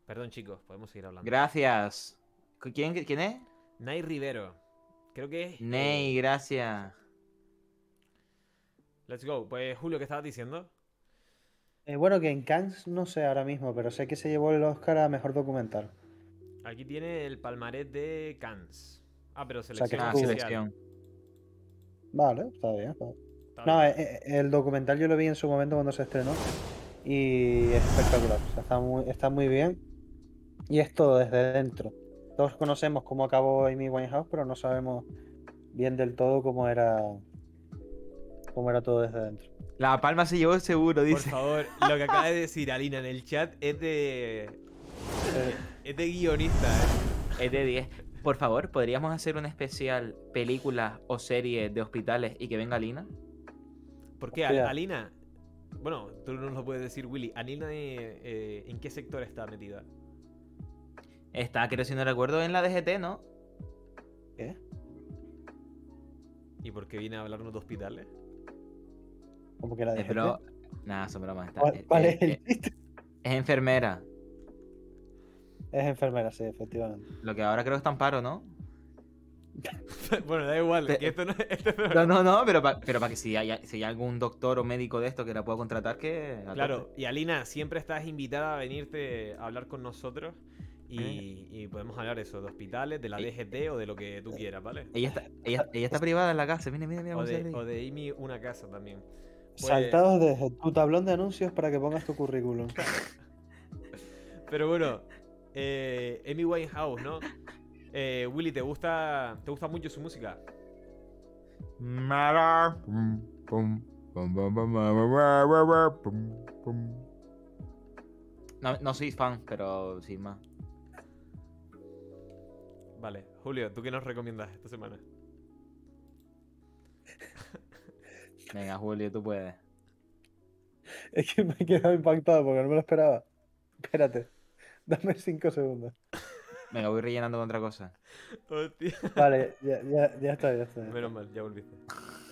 Speaker 1: perdón, chicos, podemos seguir hablando.
Speaker 3: Gracias. ¿Quién, quién es?
Speaker 1: Nay Rivero. Creo que es.
Speaker 3: Ney,
Speaker 1: eh,
Speaker 3: gracias.
Speaker 1: let's go. Pues, Julio, ¿qué estabas diciendo?
Speaker 2: Eh, bueno, que en Cannes no sé ahora mismo, pero sé que se llevó el Oscar a mejor documental.
Speaker 1: Aquí tiene el palmarés de Cannes. Ah, pero
Speaker 2: sea, que
Speaker 1: selección
Speaker 3: Ah,
Speaker 2: estuvo.
Speaker 1: oficial.
Speaker 3: selección.
Speaker 2: Vale, está bien. está bien.
Speaker 1: Está
Speaker 2: No,
Speaker 1: bien.
Speaker 2: eh, eh, el documental yo lo vi en su momento cuando se estrenó y es espectacular. o sea, está, muy, está muy bien y es todo desde dentro. Todos conocemos cómo acabó Amy Winehouse, pero no sabemos bien del todo cómo era cómo era todo desde dentro.
Speaker 3: La palma se llevó seguro,
Speaker 1: Por
Speaker 3: dice.
Speaker 1: favor, lo que acaba de decir Alina en el chat es de. Es de guionista, ¿eh?
Speaker 3: Es de 10. Por favor, ¿podríamos hacer un especial películas o series de hospitales y que venga Lina?
Speaker 1: ¿Por qué?
Speaker 2: Hostia.
Speaker 1: Alina. Bueno, tú no nos lo puedes decir, Willy. Alina, eh, eh, ¿en qué sector está metida?
Speaker 3: Está, creo si no recuerdo, en la DGT, ¿no?
Speaker 2: ¿Qué?
Speaker 1: ¿Y por qué viene a hablarnos de hospitales?
Speaker 2: ¿Cómo que la
Speaker 3: Eh,
Speaker 2: de
Speaker 3: pero... Nada, son bromas. está-
Speaker 2: ¿Cuál,
Speaker 3: eh,
Speaker 2: cuál
Speaker 3: eh,
Speaker 2: es el
Speaker 3: eh,
Speaker 2: chiste?
Speaker 3: es enfermera.
Speaker 2: Es enfermera, sí, efectivamente.
Speaker 3: Lo que ahora creo que está en paro, ¿no?
Speaker 1: bueno, da igual.
Speaker 3: Te-
Speaker 1: que esto no, esto no-
Speaker 3: No, no, no, pero para pero pa que si hay, si hay algún doctor o médico de esto que la pueda contratar, que...
Speaker 1: Claro, y Alina, siempre estás invitada a venirte a hablar con nosotros. Y, y podemos hablar eso, de hospitales, de la
Speaker 3: Eh.
Speaker 1: DGT o de lo que tú quieras, ¿vale?
Speaker 3: Ella está, ella, ella está privada en la casa. Mira, mira, mira.
Speaker 1: O de, o de Amy una casa también. Pues-
Speaker 2: Saltados desde tu tablón de anuncios para que pongas tu currículum.
Speaker 1: Pero bueno, eh, Amy Winehouse, ¿no? Eh, Willy, ¿te gusta, ¿te gusta mucho su música?
Speaker 3: No, no soy fan, pero sin más.
Speaker 1: Vale, Julio, ¿tú qué nos recomiendas esta semana?
Speaker 3: Venga, Julio, tú puedes.
Speaker 2: Es que me he quedado impactado porque no me lo esperaba. Espérate, dame cinco segundos.
Speaker 3: Venga, voy rellenando con otra cosa.
Speaker 1: Hostia.
Speaker 2: Vale, ya, ya, ya está, ya está.
Speaker 1: Menos mal, ya volviste.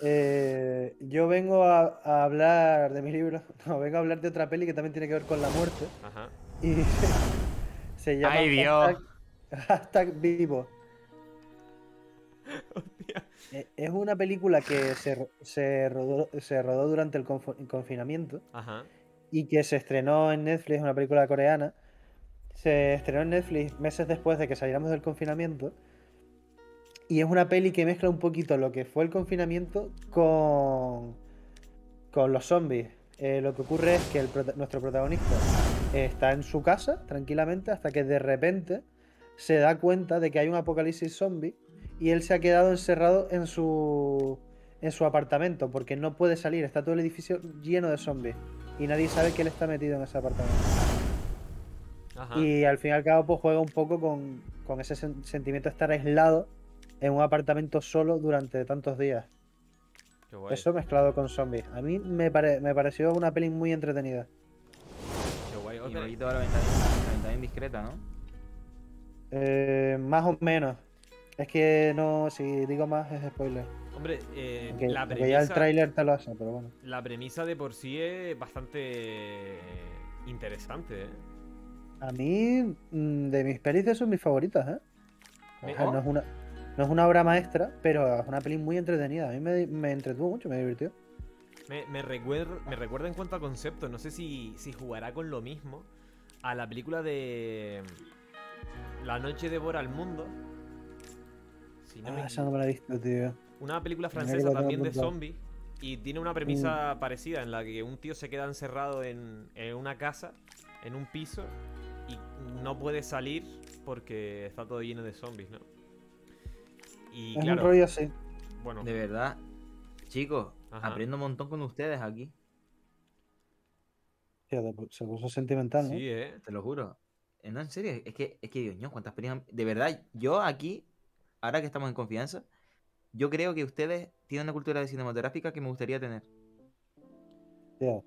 Speaker 2: Eh, yo vengo a, a hablar de mi libro. No, vengo a hablar de otra peli que también tiene que ver con la muerte.
Speaker 1: Ajá.
Speaker 2: Y se llama
Speaker 3: ¡Ay, Dios!
Speaker 2: Hashtag, hashtag vivo.
Speaker 1: Hostia.
Speaker 2: Eh, Es una película que se, se, rodó, se rodó durante el confinamiento
Speaker 1: Ajá.
Speaker 2: y que se estrenó en Netflix, una película coreana. Se estrenó en Netflix meses después de que saliéramos del confinamiento. Y es una peli que mezcla un poquito lo que fue el confinamiento con, con los zombies. Eh, lo que ocurre es que el nuestro protagonista está en su casa tranquilamente hasta que de repente se da cuenta de que hay un apocalipsis zombie y él se ha quedado encerrado en su en su apartamento porque no puede salir, está todo el edificio lleno de zombies y nadie sabe que él está metido en ese apartamento.
Speaker 1: Ajá.
Speaker 2: Y al fin y al cabo pues juega un poco con, con ese sen- sentimiento de estar aislado en un apartamento solo durante tantos días.
Speaker 1: Qué guay.
Speaker 2: Eso mezclado con zombies. A mí me, pare- me pareció una peli muy entretenida.
Speaker 1: Qué guay.
Speaker 3: Y la ventana indiscreta, ¿no?
Speaker 2: Eh, más o menos. Es que no, si digo más es spoiler.
Speaker 1: Hombre, eh,
Speaker 2: Porque,
Speaker 1: la,
Speaker 2: porque ya el
Speaker 1: premisa,
Speaker 2: tráiler te lo hace, pero bueno.
Speaker 1: la premisa de por sí es bastante eh, interesante, ¿eh?
Speaker 2: A mí, mm, de mis pelis, de son mis favoritas, ¿eh?
Speaker 1: Me-
Speaker 2: O sea, no, es una, no es una obra maestra, pero es una peli muy entretenida. A mí me, me entretuvo mucho, me divirtió.
Speaker 1: Me, me, recuer- me recuerda en cuanto a concepto, no sé si, si jugará con lo mismo a la película de La noche devora al mundo. Si no me
Speaker 2: Ah, esa no me la he visto, tío.
Speaker 1: Una película francesa también de zombies. Y tiene una premisa parecida en la que un tío se queda encerrado en, en una casa, en un piso, y no puede salir porque está todo lleno de zombies, ¿no? Y
Speaker 2: es
Speaker 1: claro,
Speaker 2: un rollo así.
Speaker 1: bueno,
Speaker 3: De verdad. Chicos,
Speaker 1: Ajá.
Speaker 3: aprendo un montón con ustedes aquí.
Speaker 2: Tío, se puso sentimental, ¿no?
Speaker 1: sí, ¿eh?
Speaker 3: Te lo juro. No, en serio, es que, es que Dios mío, cuántas películas. De verdad, yo aquí, ahora que estamos en confianza, yo creo que ustedes tienen una cultura de cinematográfica que me gustaría tener.
Speaker 2: Tío,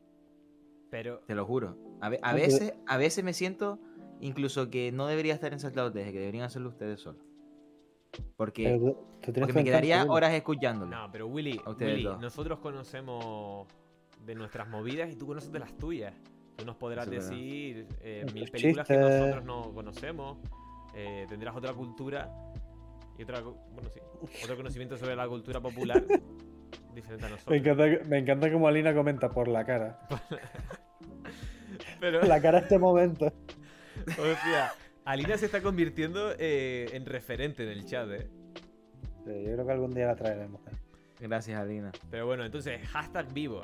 Speaker 1: Pero,
Speaker 3: Te lo juro. A, ve- a
Speaker 2: Ok.
Speaker 3: veces, a veces me siento incluso que no debería estar en Saltados desde que deberían hacerlo ustedes solos. Porque, porque me quedaría horas escuchándolo.
Speaker 1: no, pero Willy,
Speaker 3: A ustedes
Speaker 1: Willy, nosotros conocemos de nuestras movidas y tú conoces de las tuyas. Tú nos podrás
Speaker 3: es
Speaker 1: decir eh, mil películas que nosotros no conocemos. eh, tendrás otra cultura y otra, bueno, sí, otro conocimiento sobre la cultura popular diferente a
Speaker 2: Me
Speaker 1: nosotros.
Speaker 2: encanta, me encanta como Alina comenta por la cara.
Speaker 1: Pero,
Speaker 2: La cara este momento.
Speaker 1: hostia, Alina se está convirtiendo eh, en referente en el chat, ¿eh?
Speaker 2: Sí, yo creo que algún día la traeremos.
Speaker 3: Gracias, Alina.
Speaker 1: Pero bueno, entonces, hashtag vivo.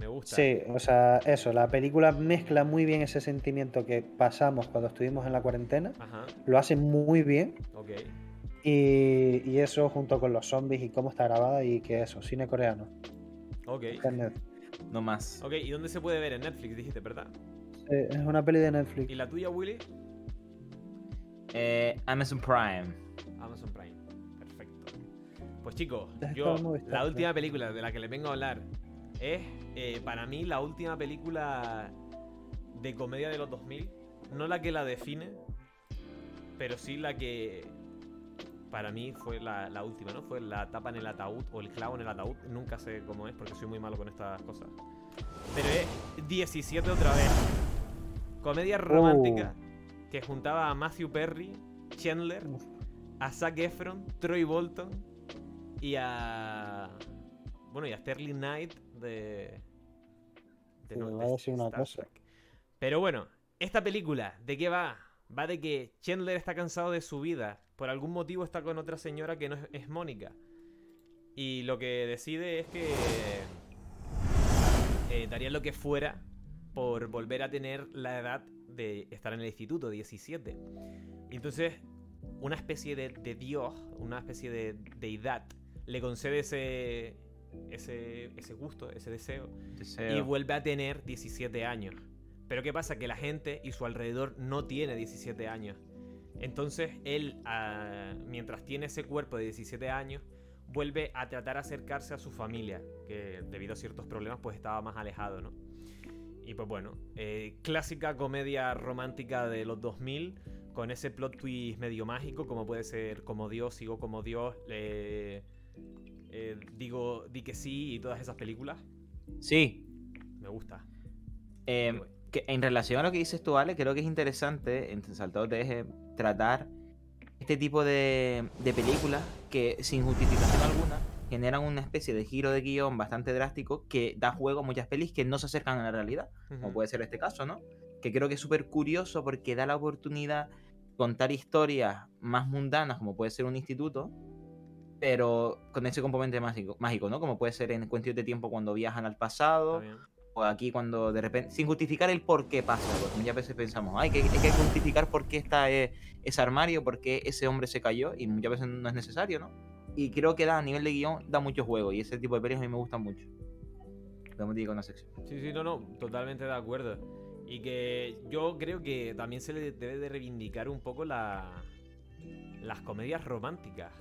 Speaker 1: Me gusta.
Speaker 2: Sí, o sea, eso, la película mezcla muy bien ese sentimiento que pasamos cuando estuvimos en la cuarentena,
Speaker 1: Ajá,
Speaker 2: lo hace muy bien
Speaker 1: ok.
Speaker 2: y, y eso junto con los zombies y cómo está grabada y que eso, cine coreano.
Speaker 1: Ok.
Speaker 2: Netflix.
Speaker 3: No más.
Speaker 1: Ok, ¿y dónde se puede ver? En Netflix, dijiste, ¿verdad?
Speaker 2: Eh, Es una peli de Netflix.
Speaker 1: ¿Y la tuya, Willy?
Speaker 3: Eh, Amazon Prime.
Speaker 1: Amazon Prime. Perfecto. Pues chicos, yo la última película de la que les vengo a hablar es eh, para mí la última película de comedia de los 2000. No la que la define, pero sí la que para mí fue la, la última, ¿no? Fue la tapa en el ataúd o el clavo en el ataúd. Nunca sé cómo es porque soy muy malo con estas cosas. Pero es 17 otra vez. Comedia romántica que juntaba a Matthew Perry, Chandler, a Zac Efron, Troy Bolton y a. Bueno, y a Sterling Knight de.
Speaker 2: Sí, voy a decir una cosa.
Speaker 1: Trek. Pero bueno, esta película, ¿de qué va? Va de que Chandler está cansado de su vida. Por algún motivo está con otra señora que no es, es Mónica. Y lo que decide es que. eh, daría lo que fuera por volver a tener la edad de estar en el instituto, 17. Y entonces, una especie de, de dios, una especie de deidad, le concede ese, ese, ese gusto, ese deseo, y vuelve a tener 17 años. Pero ¿qué pasa? Que la gente y su alrededor no tiene 17 años. Entonces él, ah, mientras tiene ese cuerpo de 17 años, vuelve a tratar de acercarse a su familia, que debido a ciertos problemas pues estaba más alejado, ¿no? Y pues bueno, eh, clásica comedia romántica de los 2000, con ese plot twist medio mágico, como puede ser como Dios, sigo como Dios, eh, eh, digo, di que sí y todas esas películas.
Speaker 3: Sí.
Speaker 1: Me gusta.
Speaker 3: eh,
Speaker 1: bueno.
Speaker 3: que en relación a lo que dices tú, Ale, creo que es interesante en Saltado de Eje tratar este tipo de, de películas que sin justificación alguna generan una especie de giro de guion bastante drástico que da juego a muchas pelis que no se acercan a la realidad, como
Speaker 1: Ujú.
Speaker 3: puede ser este caso, ¿no? Que creo que es súper curioso porque da la oportunidad de contar historias más mundanas, como puede ser un instituto, pero con ese componente mágico, mágico ¿no? Como puede ser en cuestión de tiempo cuando viajan al pasado, o aquí cuando de repente, sin justificar el por qué pasa, porque muchas veces pensamos, ay, que hay que justificar por qué está eh, ese armario, por qué ese hombre se cayó, y muchas veces no es necesario, ¿no? Y creo que da, a nivel de guion, da mucho juego, y ese tipo de pelis a mí me gustan mucho. Decir con una sección.
Speaker 1: Sí, sí, no, no, totalmente de acuerdo. Y que yo creo que también se le debe de reivindicar un poco la, las comedias románticas.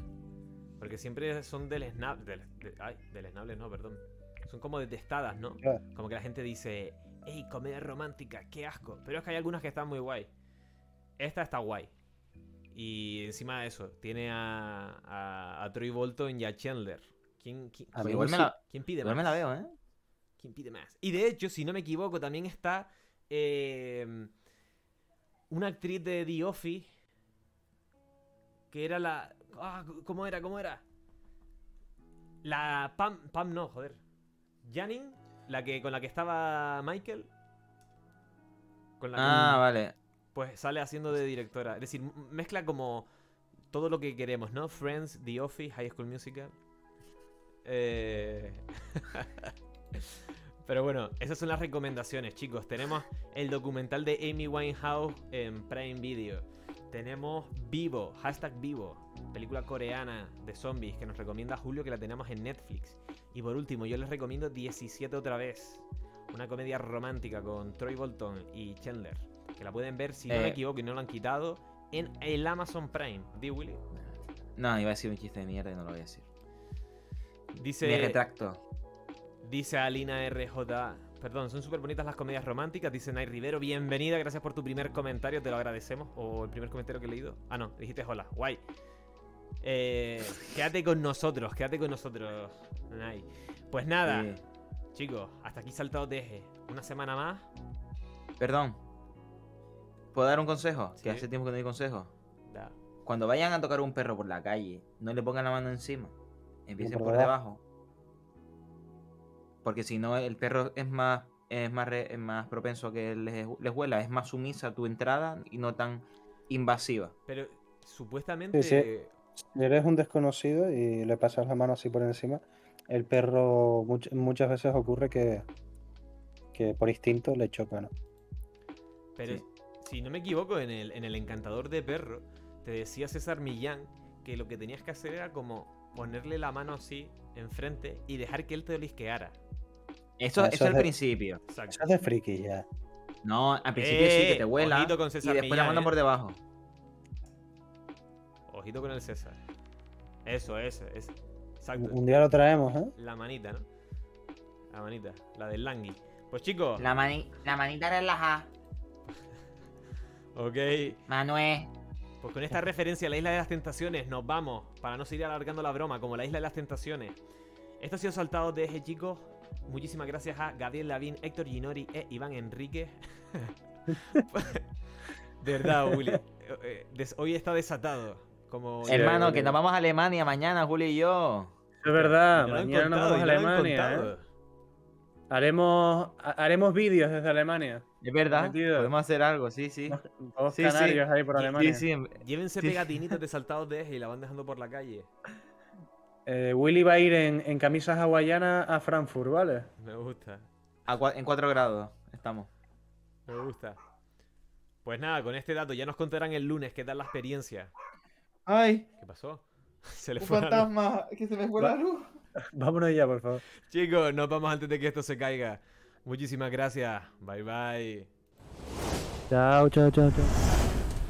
Speaker 1: Porque siempre son. Del, de- ay, deleznables, no, perdón. Son como detestadas, ¿no? Como que la gente dice, hey, comedia romántica, qué asco. Pero es que hay algunas que están muy guay. Esta está guay. Y encima de eso, tiene a, a, a Troy Bolton y a Chandler. ¿Quién, quién,
Speaker 2: A
Speaker 1: quién-
Speaker 3: Igual me la,
Speaker 1: quién pide
Speaker 3: igual
Speaker 1: más?
Speaker 3: me la veo, ¿eh?
Speaker 1: ¿Quién pide más? Y de hecho, si no me equivoco, también está eh, una actriz de The Office que era la. Ah, ¿Cómo era? ¿Cómo era? La Pam. Pam no, joder. Janine, la que con la que estaba Michael. Con la que-
Speaker 3: Ah, vale.
Speaker 1: pues sale haciendo de directora. Es decir, mezcla como todo lo que queremos, ¿no? Friends, The Office, High School Musical. Eh, Pero bueno, esas son las recomendaciones, chicos. Tenemos el documental de Amy Winehouse en Prime Video. Tenemos Vivo, hashtag Vivo, película coreana de zombies que nos recomienda Julio que la tenemos en Netflix. Y por último, yo les recomiendo 17 otra vez. Una comedia romántica con Troy Bolton y Chandler. Que la pueden ver, si no me
Speaker 3: Eh.
Speaker 1: equivoco y no lo han quitado, en el Amazon Prime. ¿Di Willy?
Speaker 3: No, iba a decir un chiste de mierda y no lo voy a decir.
Speaker 1: Dice.
Speaker 3: Me retracto.
Speaker 1: Dice Alina RJ. Perdón, son súper bonitas las comedias románticas. Dice Nay Rivero. Bienvenida, gracias por tu primer comentario, te lo agradecemos. O el primer comentario que he leído. Ah, no, dijiste hola. Guay. Eh, quédate con nosotros, quédate con nosotros, Nay. Pues nada,
Speaker 3: Sí.
Speaker 1: chicos, hasta aquí saltado deje. Una semana más.
Speaker 3: Perdón. ¿Puedo dar un consejo?
Speaker 1: Sí.
Speaker 3: Que hace tiempo que no doy consejo.
Speaker 1: Da.
Speaker 3: Cuando vayan a tocar un perro por la calle, no le pongan la mano encima. Empiecen
Speaker 2: por
Speaker 3: por
Speaker 2: debajo.
Speaker 3: Porque si no, el perro es más, es más, re- es más propenso a que les, les huela. Es más sumisa a tu entrada y no tan invasiva.
Speaker 1: Pero supuestamente.
Speaker 2: Sí, sí. Si eres un desconocido y le pasas la mano así por encima, el perro much- muchas veces ocurre que, que por instinto le choca, ¿no?
Speaker 1: Pero
Speaker 3: Sí.
Speaker 1: si no me equivoco, en el, en el encantador de perro, te decía César Millán que lo que tenías que hacer era como ponerle la mano así enfrente y dejar que él te olisqueara.
Speaker 3: Eso,
Speaker 2: Ah,
Speaker 3: eso
Speaker 2: eso
Speaker 3: es al
Speaker 2: de-
Speaker 3: principio.
Speaker 1: Exacto.
Speaker 2: Eso es de friki ya.
Speaker 3: No, al principio sí que
Speaker 1: Eh,
Speaker 3: te vuela.
Speaker 1: ojito con
Speaker 3: Y después la mano
Speaker 1: eh.
Speaker 3: por debajo.
Speaker 1: Ojito con el César. Eso, eso, es. Exacto.
Speaker 2: Un día lo traemos, ¿eh?
Speaker 1: La manita, ¿no? La manita, la del Langui. Pues chicos,
Speaker 3: La, mani- la manita relaja.
Speaker 1: ok.
Speaker 3: Manuel.
Speaker 1: Pues con esta referencia a la isla de las tentaciones nos vamos, para no seguir alargando la broma, como la isla de las tentaciones. Esto ha sido Saltados de Eje, chicos. Muchísimas gracias a Gabriel Lavín, Héctor Ginori e Iván Enrique. de verdad, Willy. eh, eh, Hoy está desatado. Como
Speaker 3: Hermano,
Speaker 2: eh,
Speaker 3: que nos vamos a Alemania mañana, Julio y yo.
Speaker 2: Es verdad, mañana nos vamos a Alemania. ¿eh? Haremos, ha- haremos vídeos desde Alemania.
Speaker 3: Es verdad.
Speaker 2: Prometido.
Speaker 3: Podemos hacer algo, sí, sí.
Speaker 2: Todos
Speaker 3: Sí, sí.
Speaker 2: canarios ahí por Alemania.
Speaker 3: Sí, sí.
Speaker 1: Llévense
Speaker 3: Sí.
Speaker 1: pegatinitos de Saltados de Eje y la van dejando por la calle.
Speaker 2: Eh, Willy va a ir en, en camisas hawaianas a Frankfurt, ¿vale?
Speaker 1: Me gusta.
Speaker 3: A cua- en 4 grados estamos.
Speaker 1: Me gusta. Pues nada, con este dato ya nos contarán el lunes qué tal la experiencia.
Speaker 3: Ay,
Speaker 1: ¿Qué pasó? Se le
Speaker 3: un
Speaker 1: fue
Speaker 3: fantasma, que se me fue la luz.
Speaker 2: Vámonos ya, por favor.
Speaker 1: Chicos, nos vamos antes de que esto se caiga. Muchísimas gracias. Bye bye.
Speaker 2: Chao, chao, chao, chao.